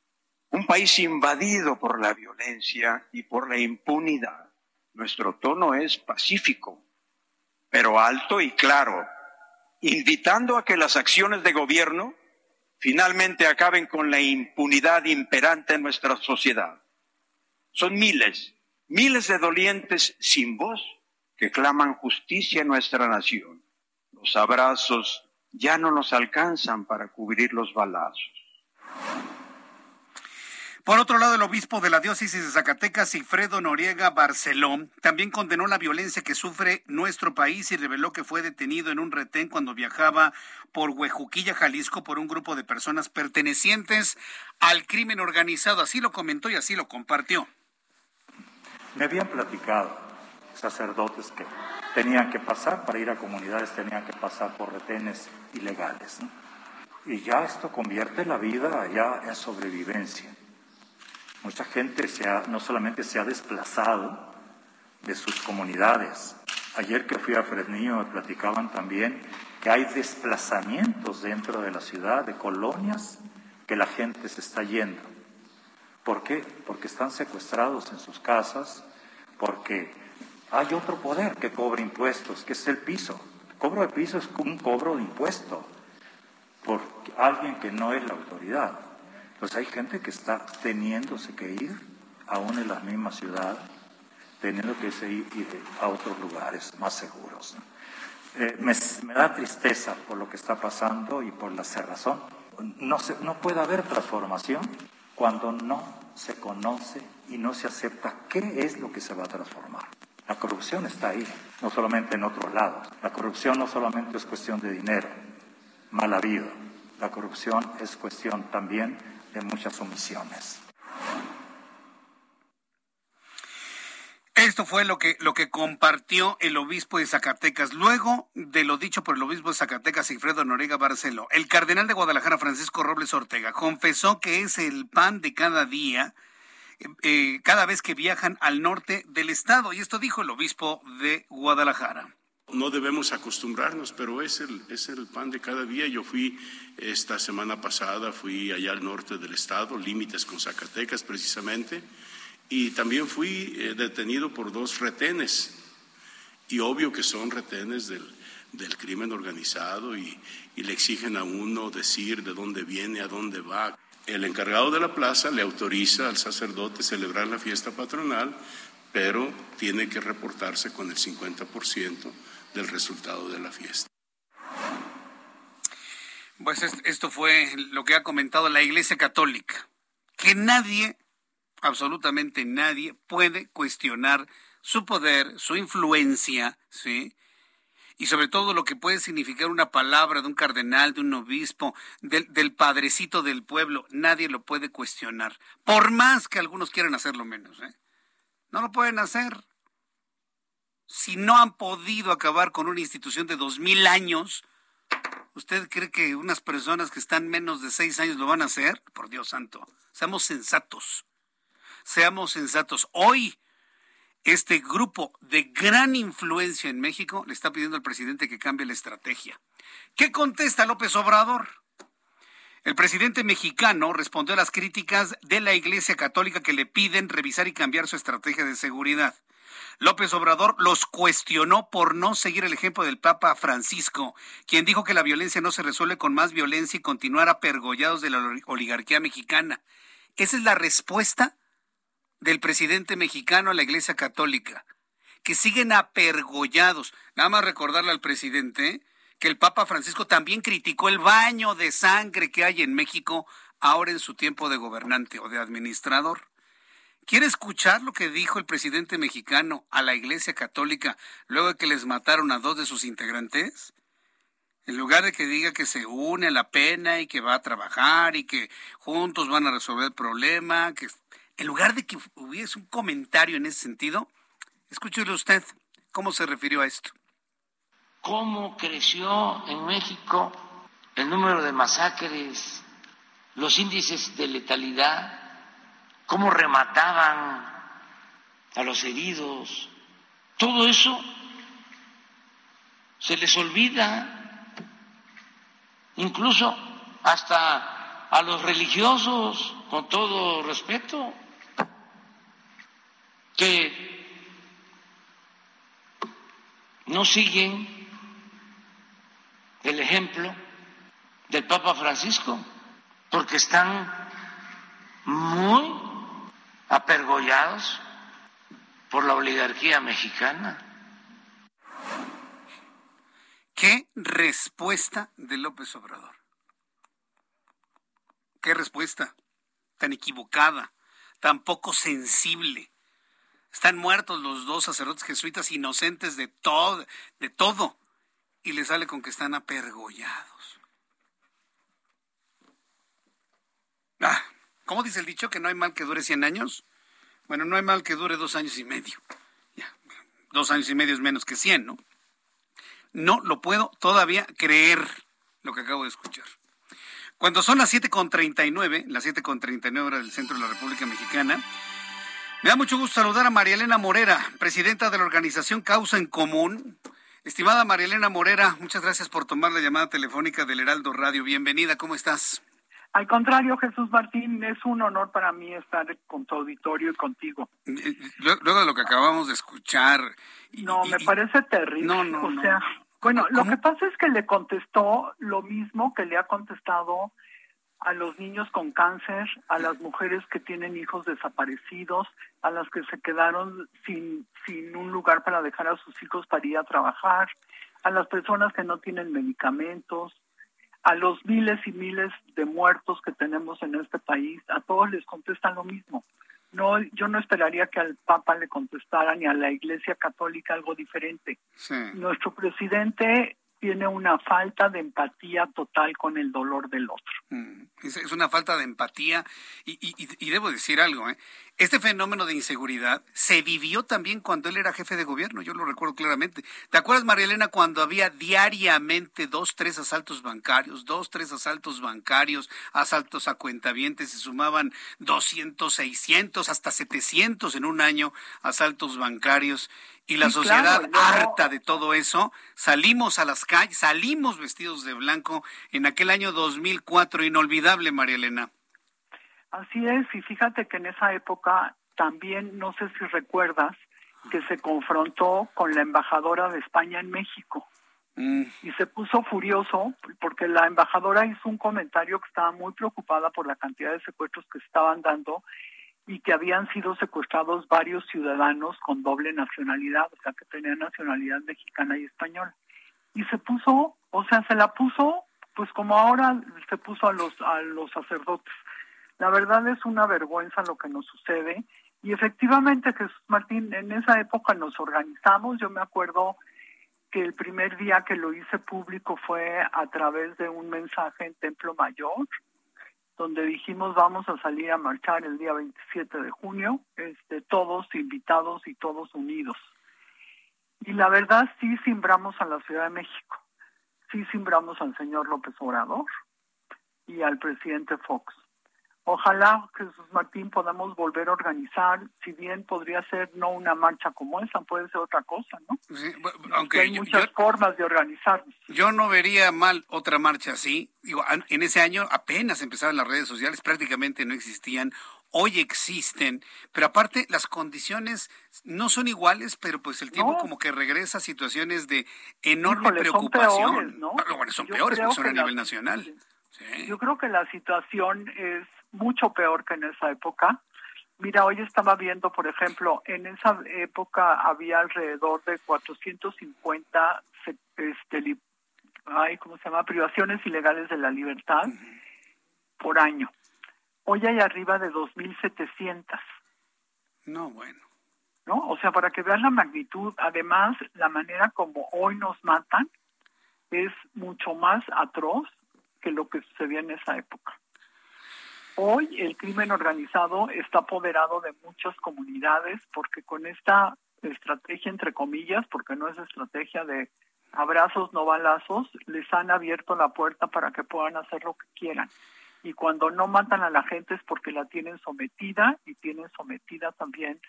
Un país invadido por la violencia y por la impunidad. Nuestro tono es pacífico, pero alto y claro, invitando a que las acciones de gobierno finalmente acaben con la impunidad imperante en nuestra sociedad. Son miles, miles de dolientes sin voz que claman justicia en nuestra nación. Los abrazos ya no nos alcanzan para cubrir los balazos. Por otro lado, el obispo de la diócesis de Zacatecas, Cifredo Noriega Barcelón, también condenó la violencia que sufre nuestro país y reveló que fue detenido en un retén cuando viajaba por Huejuquilla, Jalisco, por un grupo de personas pertenecientes al crimen organizado. Así lo comentó y así lo compartió. Me habían platicado sacerdotes que tenían que pasar para ir a comunidades, tenían que pasar por retenes ilegales. Y ya esto convierte la vida ya en sobrevivencia. Mucha gente se no solamente se ha desplazado de sus comunidades. Ayer que fui a Fresnillo me platicaban también que hay desplazamientos dentro de la ciudad, de colonias, que la gente se está yendo. ¿Por qué? Porque están secuestrados en sus casas, porque hay otro poder que cobra impuestos, que es el piso. El cobro de piso es un cobro de impuesto por alguien que no es la autoridad pues hay gente que está teniéndose que ir, aún en la misma ciudad, teniendo que ir a otros lugares más seguros. Eh, me, da tristeza por lo que está pasando y por la cerrazón. No, se, no puede haber transformación cuando no se conoce y no se acepta qué es lo que se va a transformar. La corrupción está ahí, no solamente en otros lados. La corrupción no solamente es cuestión de dinero, mal habido. La corrupción es cuestión también de muchas omisiones. Esto fue lo que, lo que compartió el obispo de Zacatecas. Luego de lo dicho por el obispo de Zacatecas, Alfredo Noriega Barceló, el cardenal de Guadalajara, Francisco Robles Ortega, confesó que es el pan de cada día, eh, eh, cada vez que viajan al norte del estado. Y esto dijo el obispo de Guadalajara no debemos acostumbrarnos, pero es el, es el pan de cada día. Yo fui esta semana pasada, fui allá al norte del estado, límites con Zacatecas precisamente, y también fui eh, detenido por dos retenes. Y obvio que son retenes del, del crimen organizado y, y le exigen a uno decir de dónde viene, a dónde va. El encargado de la plaza le autoriza al sacerdote celebrar la fiesta patronal, pero tiene que reportarse con el 50% del resultado de la fiesta. Pues esto fue lo que ha comentado la Iglesia Católica, que nadie, absolutamente nadie, puede cuestionar su poder, su influencia, ¿sí? Y sobre todo lo que puede significar una palabra de un cardenal, de un obispo, del, del padrecito del pueblo, nadie lo puede cuestionar, por más que algunos quieran hacerlo menos, ¿eh? No lo pueden hacer. Si no han podido acabar con una institución de dos mil años, ¿usted cree que unas personas que están menos de seis años lo van a hacer? Por Dios santo, seamos sensatos. Seamos sensatos. Hoy, este grupo de gran influencia en México le está pidiendo al presidente que cambie la estrategia. ¿Qué contesta López Obrador? El presidente mexicano respondió a las críticas de la Iglesia Católica que le piden revisar y cambiar su estrategia de seguridad. López Obrador los cuestionó por no seguir el ejemplo del Papa Francisco, quien dijo que la violencia no se resuelve con más violencia y continuar apergollados de la oligarquía mexicana. Esa es la respuesta del presidente mexicano a la Iglesia Católica, que siguen apergollados. Nada más recordarle al presidente que el Papa Francisco también criticó el baño de sangre que hay en México ahora en su tiempo de gobernante o de administrador. ¿Quiere escuchar lo que dijo el presidente mexicano a la Iglesia Católica luego de que les mataron a dos de sus integrantes? En lugar de que diga que se une a la pena y que va a trabajar y que juntos van a resolver el problema, que en lugar de que hubiese un comentario en ese sentido, escúchele usted cómo se refirió a esto. ¿Cómo creció en México el número de masacres, los índices de letalidad? Cómo remataban a los heridos. Todo eso se les olvida, incluso hasta a los religiosos, con todo respeto, que no siguen el ejemplo del Papa Francisco, porque están muy apergollados por la oligarquía mexicana. ¿Qué respuesta de López Obrador? ¿Qué respuesta? Tan equivocada, tan poco sensible. Están muertos los dos sacerdotes jesuitas inocentes de todo, de todo, y le sale con que están apergollados. Ah, ¿Cómo dice el dicho que no hay mal que dure 100 años? Bueno, no hay mal que dure dos años y medio. dos años y medio es menos que 100, ¿no? No lo puedo todavía creer lo que acabo de escuchar. Cuando son las 7.39, las 7.39 horas del centro de la República Mexicana, me da mucho gusto saludar a María Elena Morera, presidenta de la organización Causa en Común. Estimada María Elena Morera, muchas gracias por tomar la llamada telefónica del Heraldo Radio. Bienvenida, ¿cómo estás? Al contrario, Jesús Martín, es un honor para mí estar con tu auditorio y contigo. Luego de lo que acabamos de escuchar. no, me parece terrible. No, no, o sea, bueno, lo que pasa es que le contestó lo mismo que le ha contestado a los niños con cáncer, a las mujeres que tienen hijos desaparecidos, a las que se quedaron sin, sin un lugar para dejar a sus hijos para ir a trabajar, a las personas que no tienen medicamentos, a los miles y miles de muertos que tenemos en este país, a todos les contestan lo mismo. No, yo no esperaría que al Papa le contestara ni a la Iglesia Católica algo diferente. Nuestro presidente tiene una falta de empatía total con el dolor del otro. Mm, es, una falta de empatía y, y debo decir algo, ¿eh? Este fenómeno de inseguridad se vivió también cuando él era jefe de gobierno, yo lo recuerdo claramente. ¿Te acuerdas, María Elena, cuando había diariamente dos, tres asaltos bancarios, dos, tres asaltos bancarios, asaltos a cuentavientes, se sumaban 200, 600, hasta 700 en un año asaltos bancarios? Y la sociedad harta de todo eso, salimos a las calles, salimos vestidos de blanco en aquel año 2004, inolvidable, María Elena. Así es, y fíjate que en esa época también, no sé si recuerdas, que se confrontó con la embajadora de España en México. Mm. Y se puso furioso porque la embajadora hizo un comentario que estaba muy preocupada por la cantidad de secuestros que se estaban dando y que habían sido secuestrados varios ciudadanos con doble nacionalidad, o sea, que tenían nacionalidad mexicana y española. Y se puso, o sea, se la puso, pues como ahora se puso a los, a los sacerdotes. La verdad es una vergüenza lo que nos sucede y efectivamente Jesús Martín, en esa época nos organizamos, yo me acuerdo que el primer día que lo hice público fue a través de un mensaje en Templo Mayor donde dijimos vamos a salir a marchar el día 27 de junio, este, todos invitados y todos unidos. Y la verdad sí simbramos a la Ciudad de México, sí simbramos al señor López Obrador y al presidente Fox. Ojalá, Jesús Martín, podamos volver a organizar, si bien podría ser no una marcha como esa, puede ser otra cosa, ¿no? aunque hay muchas formas de organizarnos. Yo no vería mal otra marcha así. Digo, en ese año apenas empezaron las redes sociales, prácticamente no existían. Hoy existen, pero aparte las condiciones no son iguales, pero pues el tiempo como que regresa a situaciones de enorme preocupación. Son peores, ¿no? Bueno, son peores porque son a nivel nacional. Yo creo que la situación es mucho peor que en esa época. Mira, hoy estaba viendo, por ejemplo, en esa época había alrededor de 450 este, ay, ¿cómo se llama? privaciones ilegales de la libertad por año. Hoy hay arriba de 2.700. No, bueno. ¿No? O sea, para que vean la magnitud, además, la manera como hoy nos matan es mucho más atroz que lo que sucedía en esa época. Hoy el crimen organizado está apoderado de muchas comunidades porque con esta estrategia, entre comillas, porque no es estrategia de abrazos, no balazos, les han abierto la puerta para que puedan hacer lo que quieran. Y cuando no matan a la gente es porque la tienen sometida y tienen sometida también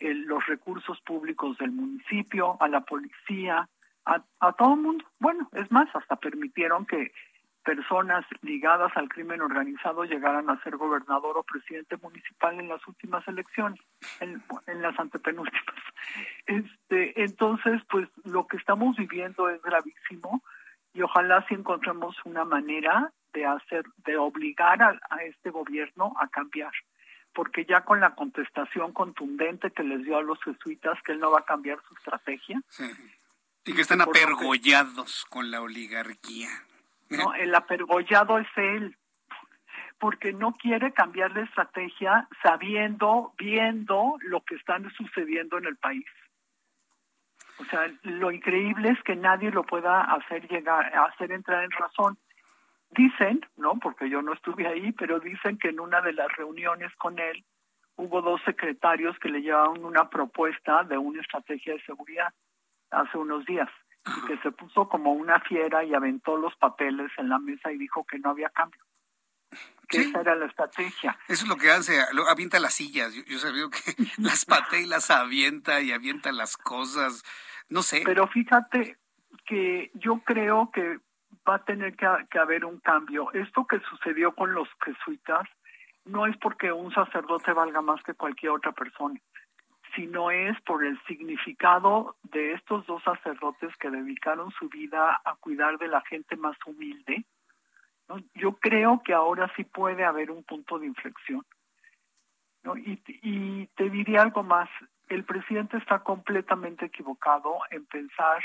eh, los recursos públicos del municipio, a la policía, a, a todo el mundo. Bueno, es más, hasta permitieron que personas ligadas al crimen organizado llegaran a ser gobernador o presidente municipal en las últimas elecciones, en, las antepenúltimas. Este, entonces, pues lo que estamos viviendo es gravísimo y ojalá si encontremos una manera de hacer, de obligar a, este gobierno a cambiar porque ya con la contestación contundente que les dio a los jesuitas que él no va a cambiar su estrategia. Y que están apergollados con la oligarquía. ¿No? El apergollado es él, porque no quiere cambiar de estrategia sabiendo, viendo lo que está sucediendo en el país. O sea, lo increíble es que nadie lo pueda hacer llegar, hacer entrar en razón. Dicen, ¿no? Porque yo no estuve ahí, pero dicen que en una de las reuniones con él hubo dos secretarios que le llevaban una propuesta de una estrategia de seguridad hace unos días que se puso como una fiera y aventó los papeles en la mesa y dijo que no había cambio. Que esa era la estrategia. Eso es lo que hace, avienta las sillas. Yo, yo sabía que las patea y las avienta y avienta las cosas. No sé. Pero fíjate que yo creo que va a tener que, que haber un cambio. Esto que sucedió con los jesuitas no es porque un sacerdote valga más que cualquier otra persona sino es por el significado de estos dos sacerdotes que dedicaron su vida a cuidar de la gente más humilde. Yo creo que ahora sí puede haber un punto de inflexión. Y, y te diría algo más, el presidente está completamente equivocado en pensar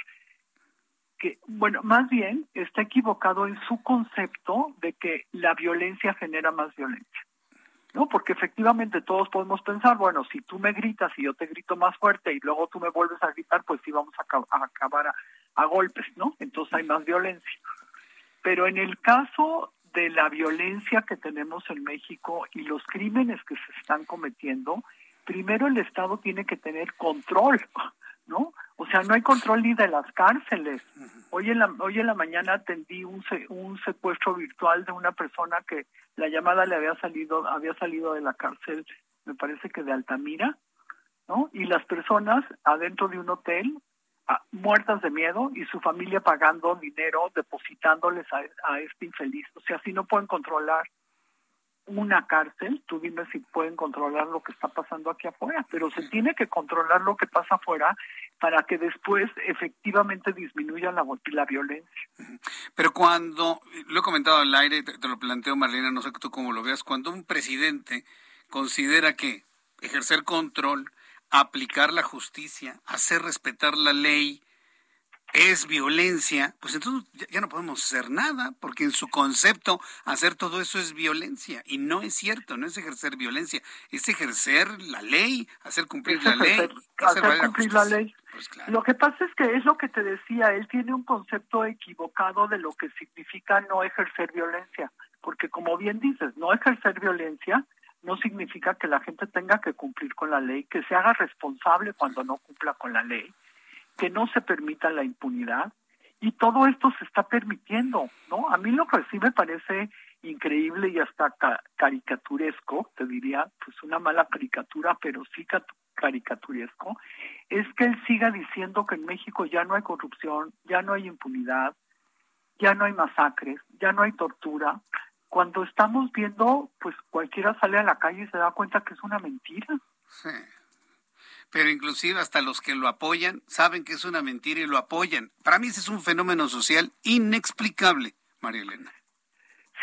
que, bueno, más bien está equivocado en su concepto de que la violencia genera más violencia. ¿No? Porque efectivamente todos podemos pensar, bueno, si tú me gritas y yo te grito más fuerte y luego tú me vuelves a gritar, pues sí vamos a, acabar a, golpes, ¿no? Entonces hay más violencia. Pero en el caso de la violencia que tenemos en México y los crímenes que se están cometiendo, primero el Estado tiene que tener control, ¿no? O sea, no hay control ni de las cárceles. Hoy en la, hoy en la mañana atendí un, un secuestro virtual de una persona que la llamada le había salido, había salido de la cárcel, me parece que de Altamira, ¿no? Y las personas adentro de un hotel, muertas de miedo, y su familia pagando dinero, depositándoles a, a este infeliz. O sea, si no pueden controlar una cárcel, tú dime si pueden controlar lo que está pasando aquí afuera, pero se tiene que controlar lo que pasa afuera para que después efectivamente disminuya la, la violencia. Pero cuando, lo he comentado al aire, te, lo planteo Marlena, no sé tú cómo lo veas, cuando un presidente considera que ejercer control, aplicar la justicia, hacer respetar la ley, es violencia, pues entonces ya no podemos hacer nada, porque en su concepto hacer todo eso es violencia. Y no es cierto, no es ejercer violencia, es ejercer la ley, hacer cumplir la ley. Hacer, cumplir la ley. Pues lo que pasa es que es lo que te decía, él tiene un concepto equivocado de lo que significa no ejercer violencia, porque como bien dices, no ejercer violencia no significa que la gente tenga que cumplir con la ley, que se haga responsable cuando no cumpla con la ley que no se permita la impunidad y todo esto se está permitiendo, ¿no? A mí lo que sí me parece increíble y hasta caricaturesco, te diría, pues una mala caricatura, pero sí caricaturesco, es que él siga diciendo que en México ya no hay corrupción, ya no hay impunidad, ya no hay masacres, ya no hay tortura, cuando estamos viendo, pues cualquiera sale a la calle y se da cuenta que es una mentira. Sí pero inclusive hasta los que lo apoyan saben que es una mentira y lo apoyan. Para mí ese es un fenómeno social inexplicable, María Elena.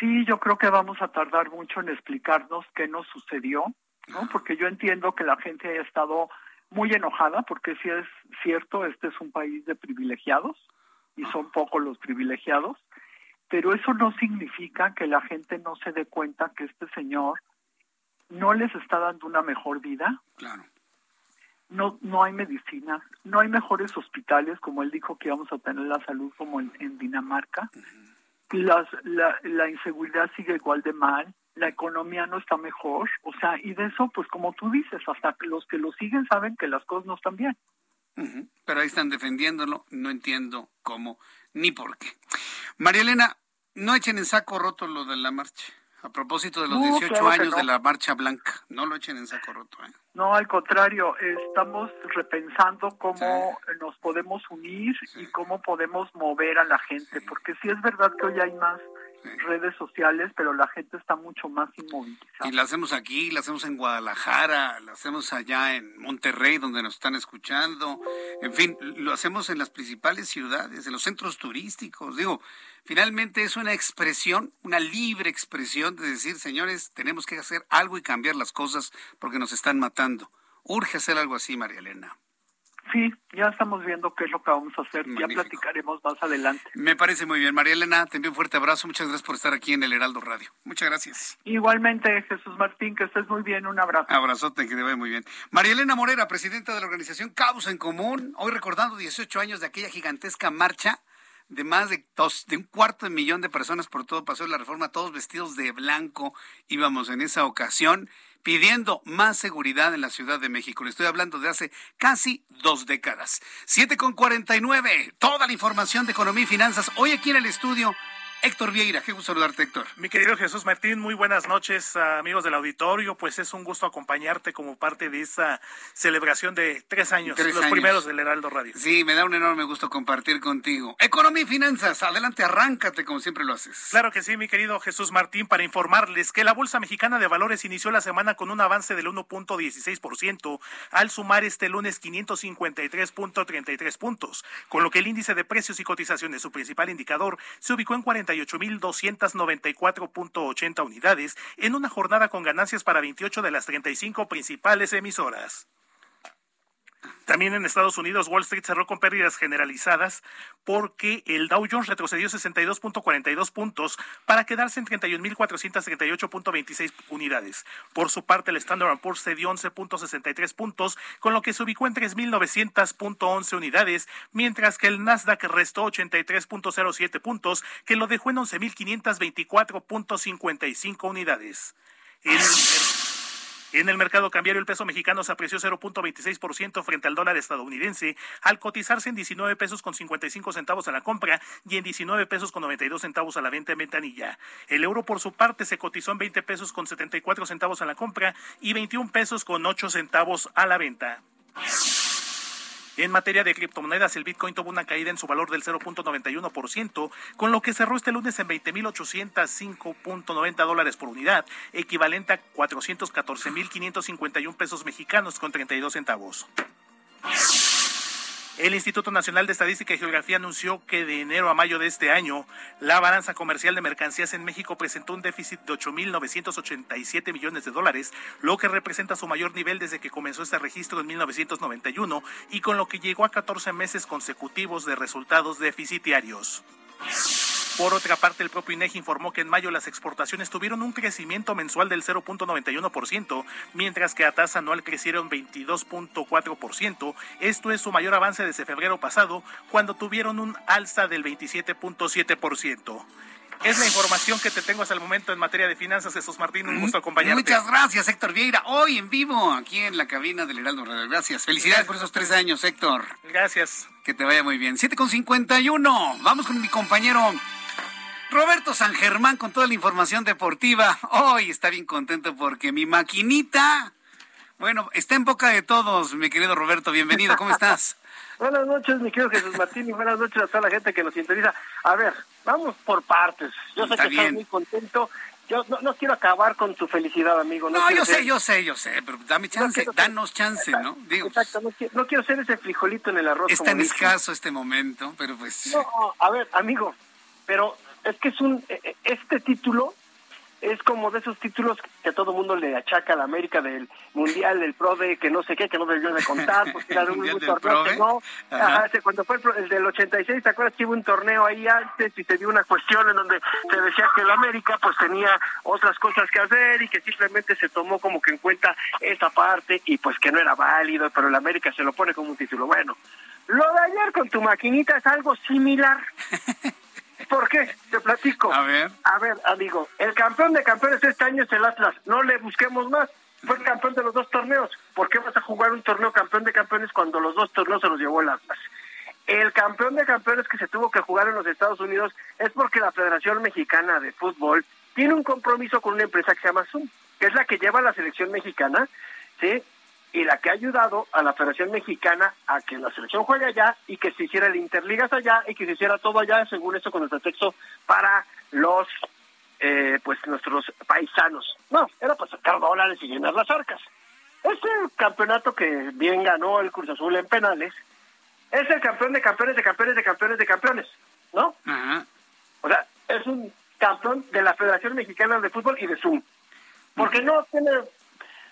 Sí, yo creo que vamos a tardar mucho en explicarnos qué nos sucedió, ¿no? Porque yo entiendo que la gente haya estado muy enojada, porque si es cierto, este es un país de privilegiados y son pocos los privilegiados, pero eso no significa que la gente no se dé cuenta que este señor no les está dando una mejor vida. Claro no, no hay medicinas, no hay mejores hospitales, como él dijo que íbamos a tener la salud como en, Dinamarca. Las, la, la inseguridad sigue igual de mal, la economía no está mejor, o sea, y de eso, pues como tú dices, hasta los que lo siguen saben que las cosas no están bien. Pero ahí están defendiéndolo, no entiendo cómo ni por qué. María Elena, no echen en saco roto lo de la marcha. A propósito de los 18 años de la Marcha Blanca, no lo echen en saco roto. ¿eh? No, al contrario, estamos repensando cómo nos podemos unir y cómo podemos mover a la gente, porque sí es verdad que hoy hay más redes sociales, pero la gente está mucho más inmovilizada. Y la hacemos aquí, la hacemos en Guadalajara, la hacemos allá en Monterrey, donde nos están escuchando. En fin, lo hacemos en las principales ciudades, en los centros turísticos. Digo, finalmente es una expresión, una libre expresión de decir, señores, tenemos que hacer algo y cambiar las cosas porque nos están matando. Urge hacer algo así, María Elena. Sí, ya estamos viendo qué es lo que vamos a hacer. Ya platicaremos más adelante. Me parece muy bien. María Elena, te envío un fuerte abrazo. Muchas gracias por estar aquí en el Heraldo Radio. Muchas gracias. Igualmente, Jesús Martín, que estés muy bien. Un abrazo. Abrazote, que te vaya muy bien. María Elena Morera, presidenta de la organización Causa en Común, hoy recordando 18 años de aquella gigantesca marcha de más de, dos, de un cuarto de millón de personas por todo Paseo de la Reforma, todos vestidos de blanco, íbamos en esa ocasión pidiendo más seguridad en la Ciudad de México. Le estoy hablando de hace casi dos décadas. Siete con cuarenta y nueve. Toda la información de economía y finanzas hoy aquí en el estudio Héctor Vieira, qué gusto saludarte, Héctor. Mi querido Jesús Martín, muy buenas noches, amigos del auditorio. Pues es un gusto acompañarte como parte de esa celebración de tres años, los primeros del Heraldo Radio. Sí, me da un enorme gusto compartir contigo. Economía y finanzas, adelante, arráncate como siempre lo haces. Claro que sí, mi querido Jesús Martín, para informarles que la Bolsa Mexicana de Valores inició la semana con un avance del 1.16% al sumar este lunes 553.33 puntos, con lo que el índice de precios y cotizaciones, su principal indicador, se ubicó en 40 48.294.80 unidades en una jornada con ganancias para 28 de las 35 principales emisoras. También en Estados Unidos, Wall Street cerró con pérdidas generalizadas porque el Dow Jones retrocedió 62.42 puntos para quedarse en 31.438.26 unidades. Por su parte, el Standard Poor's cedió 11.63 puntos, con lo que se ubicó en 3.900.11 unidades, mientras que el Nasdaq restó 83.07 puntos, que lo dejó en 11.524.55 unidades. El en el mercado cambiario, el peso mexicano se apreció 0.26% frente al dólar estadounidense, al cotizarse en 19 pesos con 55 centavos a la compra y en 19 pesos con 92 centavos a la venta en ventanilla. El euro, por su parte, se cotizó en 20 pesos con 74 centavos a la compra y 21 pesos con 8 centavos a la venta. En materia de criptomonedas, el Bitcoin tuvo una caída en su valor del 0.91%, con lo que cerró este lunes en 20.805.90 dólares por unidad, equivalente a 414.551 pesos mexicanos con 32 centavos. El Instituto Nacional de Estadística y Geografía anunció que de enero a mayo de este año, la balanza comercial de mercancías en México presentó un déficit de 8.987 millones de dólares, lo que representa su mayor nivel desde que comenzó este registro en 1991 y con lo que llegó a 14 meses consecutivos de resultados deficitarios. Por otra parte, el propio INEGI informó que en mayo las exportaciones tuvieron un crecimiento mensual del 0.91%, mientras que a tasa anual crecieron 22.4%. Esto es su mayor avance desde febrero pasado, cuando tuvieron un alza del 27.7%. Es la información que te tengo hasta el momento en materia de finanzas, Jesús Martín. Un gusto acompañarte. Muchas gracias, Héctor Vieira. Hoy en vivo, aquí en la cabina del Heraldo Radio. Gracias. Felicidades por esos tres años, Héctor. Gracias. Que te vaya muy bien. 7 con 51. Vamos con mi compañero Roberto San Germán con toda la información deportiva. Hoy está bien contento porque mi maquinita, bueno, está en boca de todos, mi querido Roberto. Bienvenido, ¿cómo estás? Buenas noches, mi querido Jesús Martín, y buenas noches a toda la gente que nos interesa. A ver, vamos por partes. Yo sé Está que bien. estás muy contento. Yo no, no quiero acabar con tu felicidad, amigo. No, yo sé, yo sé, yo sé, pero dame chance, ser- danos chance, ¿no? Digo, Exacto, no quiero, no quiero ser ese frijolito en el arroz. es tan escaso este momento, pero pues... No, a ver, amigo, pero es que es un eh, eh, este título es como de esos títulos que todo mundo le achaca a la América del Mundial, del PRODE, que no sé qué, que no debió de contar, porque era un, un torneo que no. Ajá. Ajá, cuando fue el, el del 86, ¿te acuerdas que hubo un torneo ahí antes y se dio una cuestión en donde se decía que el América pues tenía otras cosas que hacer y que simplemente se tomó como que en cuenta esa parte y pues que no era válido, pero el América se lo pone como un título. Bueno, lo de ayer con tu maquinita es algo similar. ¿Por qué? Te platico. A ver. A ver, amigo, el campeón de campeones este año es el Atlas. No le busquemos más. Fue el campeón de los dos torneos. ¿Por qué vas a jugar un torneo campeón de campeones cuando los dos torneos se los llevó el Atlas? El campeón de campeones que se tuvo que jugar en los Estados Unidos es porque la Federación Mexicana de Fútbol tiene un compromiso con una empresa que se llama Zoom, que es la que lleva a la selección mexicana, ¿sí? Y la que ha ayudado a la Federación Mexicana a que la selección juegue allá y que se hiciera el Interligas allá y que se hiciera todo allá, según esto con el pretexto para los, eh, pues, nuestros paisanos. No, era para sacar dólares y llenar las arcas. Este campeonato que bien ganó el Cruz Azul en penales, es el campeón de campeones, de campeones, de campeones, de campeones, ¿no? Ajá. O sea, es un campeón de la Federación Mexicana de Fútbol y de Zoom. Porque no tiene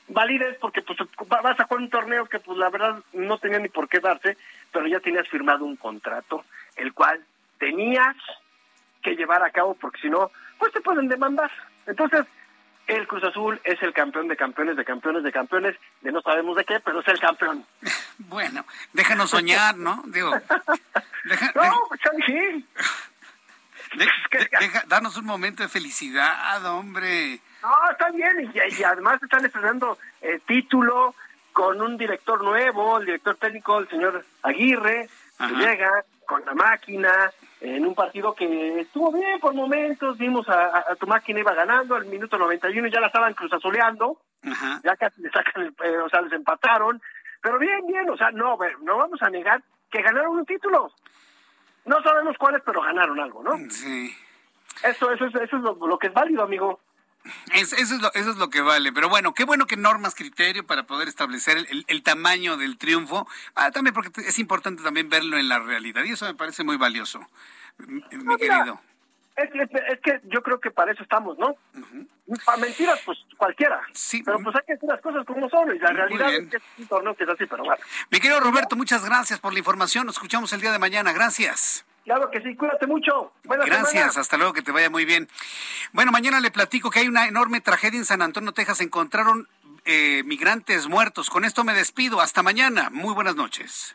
validez, porque pues va- vas a jugar un torneo que pues la verdad no tenía ni por qué darse, pero ya tenías firmado un contrato, el cual tenías que llevar a cabo, porque si no, pues te pueden demandar. Entonces, el Cruz Azul es el campeón de campeones, de campeones, de campeones, de no sabemos de qué, pero es el campeón. Bueno, déjanos soñar, ¿no? Digo, deja- No, pues sí. De- de- deja- danos un momento de felicidad, hombre. No, está bien, y, y además están estrenando eh, título con un director nuevo, el director técnico, el señor Aguirre, que llega con la máquina, en un partido que estuvo bien por momentos, vimos a, a- a tu máquina iba ganando, al minuto 91 ya la estaban cruzazoleando, Ajá. ya casi le sacan, el- eh, o sea, les empataron, pero bien, bien, o sea, no, no vamos a negar que ganaron un título. No sabemos cuáles, pero ganaron algo, ¿no? Sí. Eso, eso, es- eso es lo, lo que es válido, amigo. Es- eso, es lo, eso es lo que vale. Pero bueno, qué bueno que normas criterio para poder establecer el, el- el tamaño del triunfo. Ah, también porque es importante también verlo en la realidad. Y eso me parece muy valioso, mi, mira, querido. Es, que- es que yo creo que para eso estamos, ¿no? Para mentiras, pues cualquiera. Pero pues hay que decir las cosas como son. Y la realidad bien. es que es un torneo que es así, pero bueno. Mi querido Roberto, muchas gracias por la información. Nos escuchamos el día de mañana. Gracias. Claro que sí, cuídate mucho. Buena Gracias, hasta luego, que te vaya muy bien. Bueno, mañana le platico que hay una enorme tragedia en San Antonio, Texas. Encontraron eh, migrantes muertos. Con esto me despido. Hasta mañana. Muy buenas noches.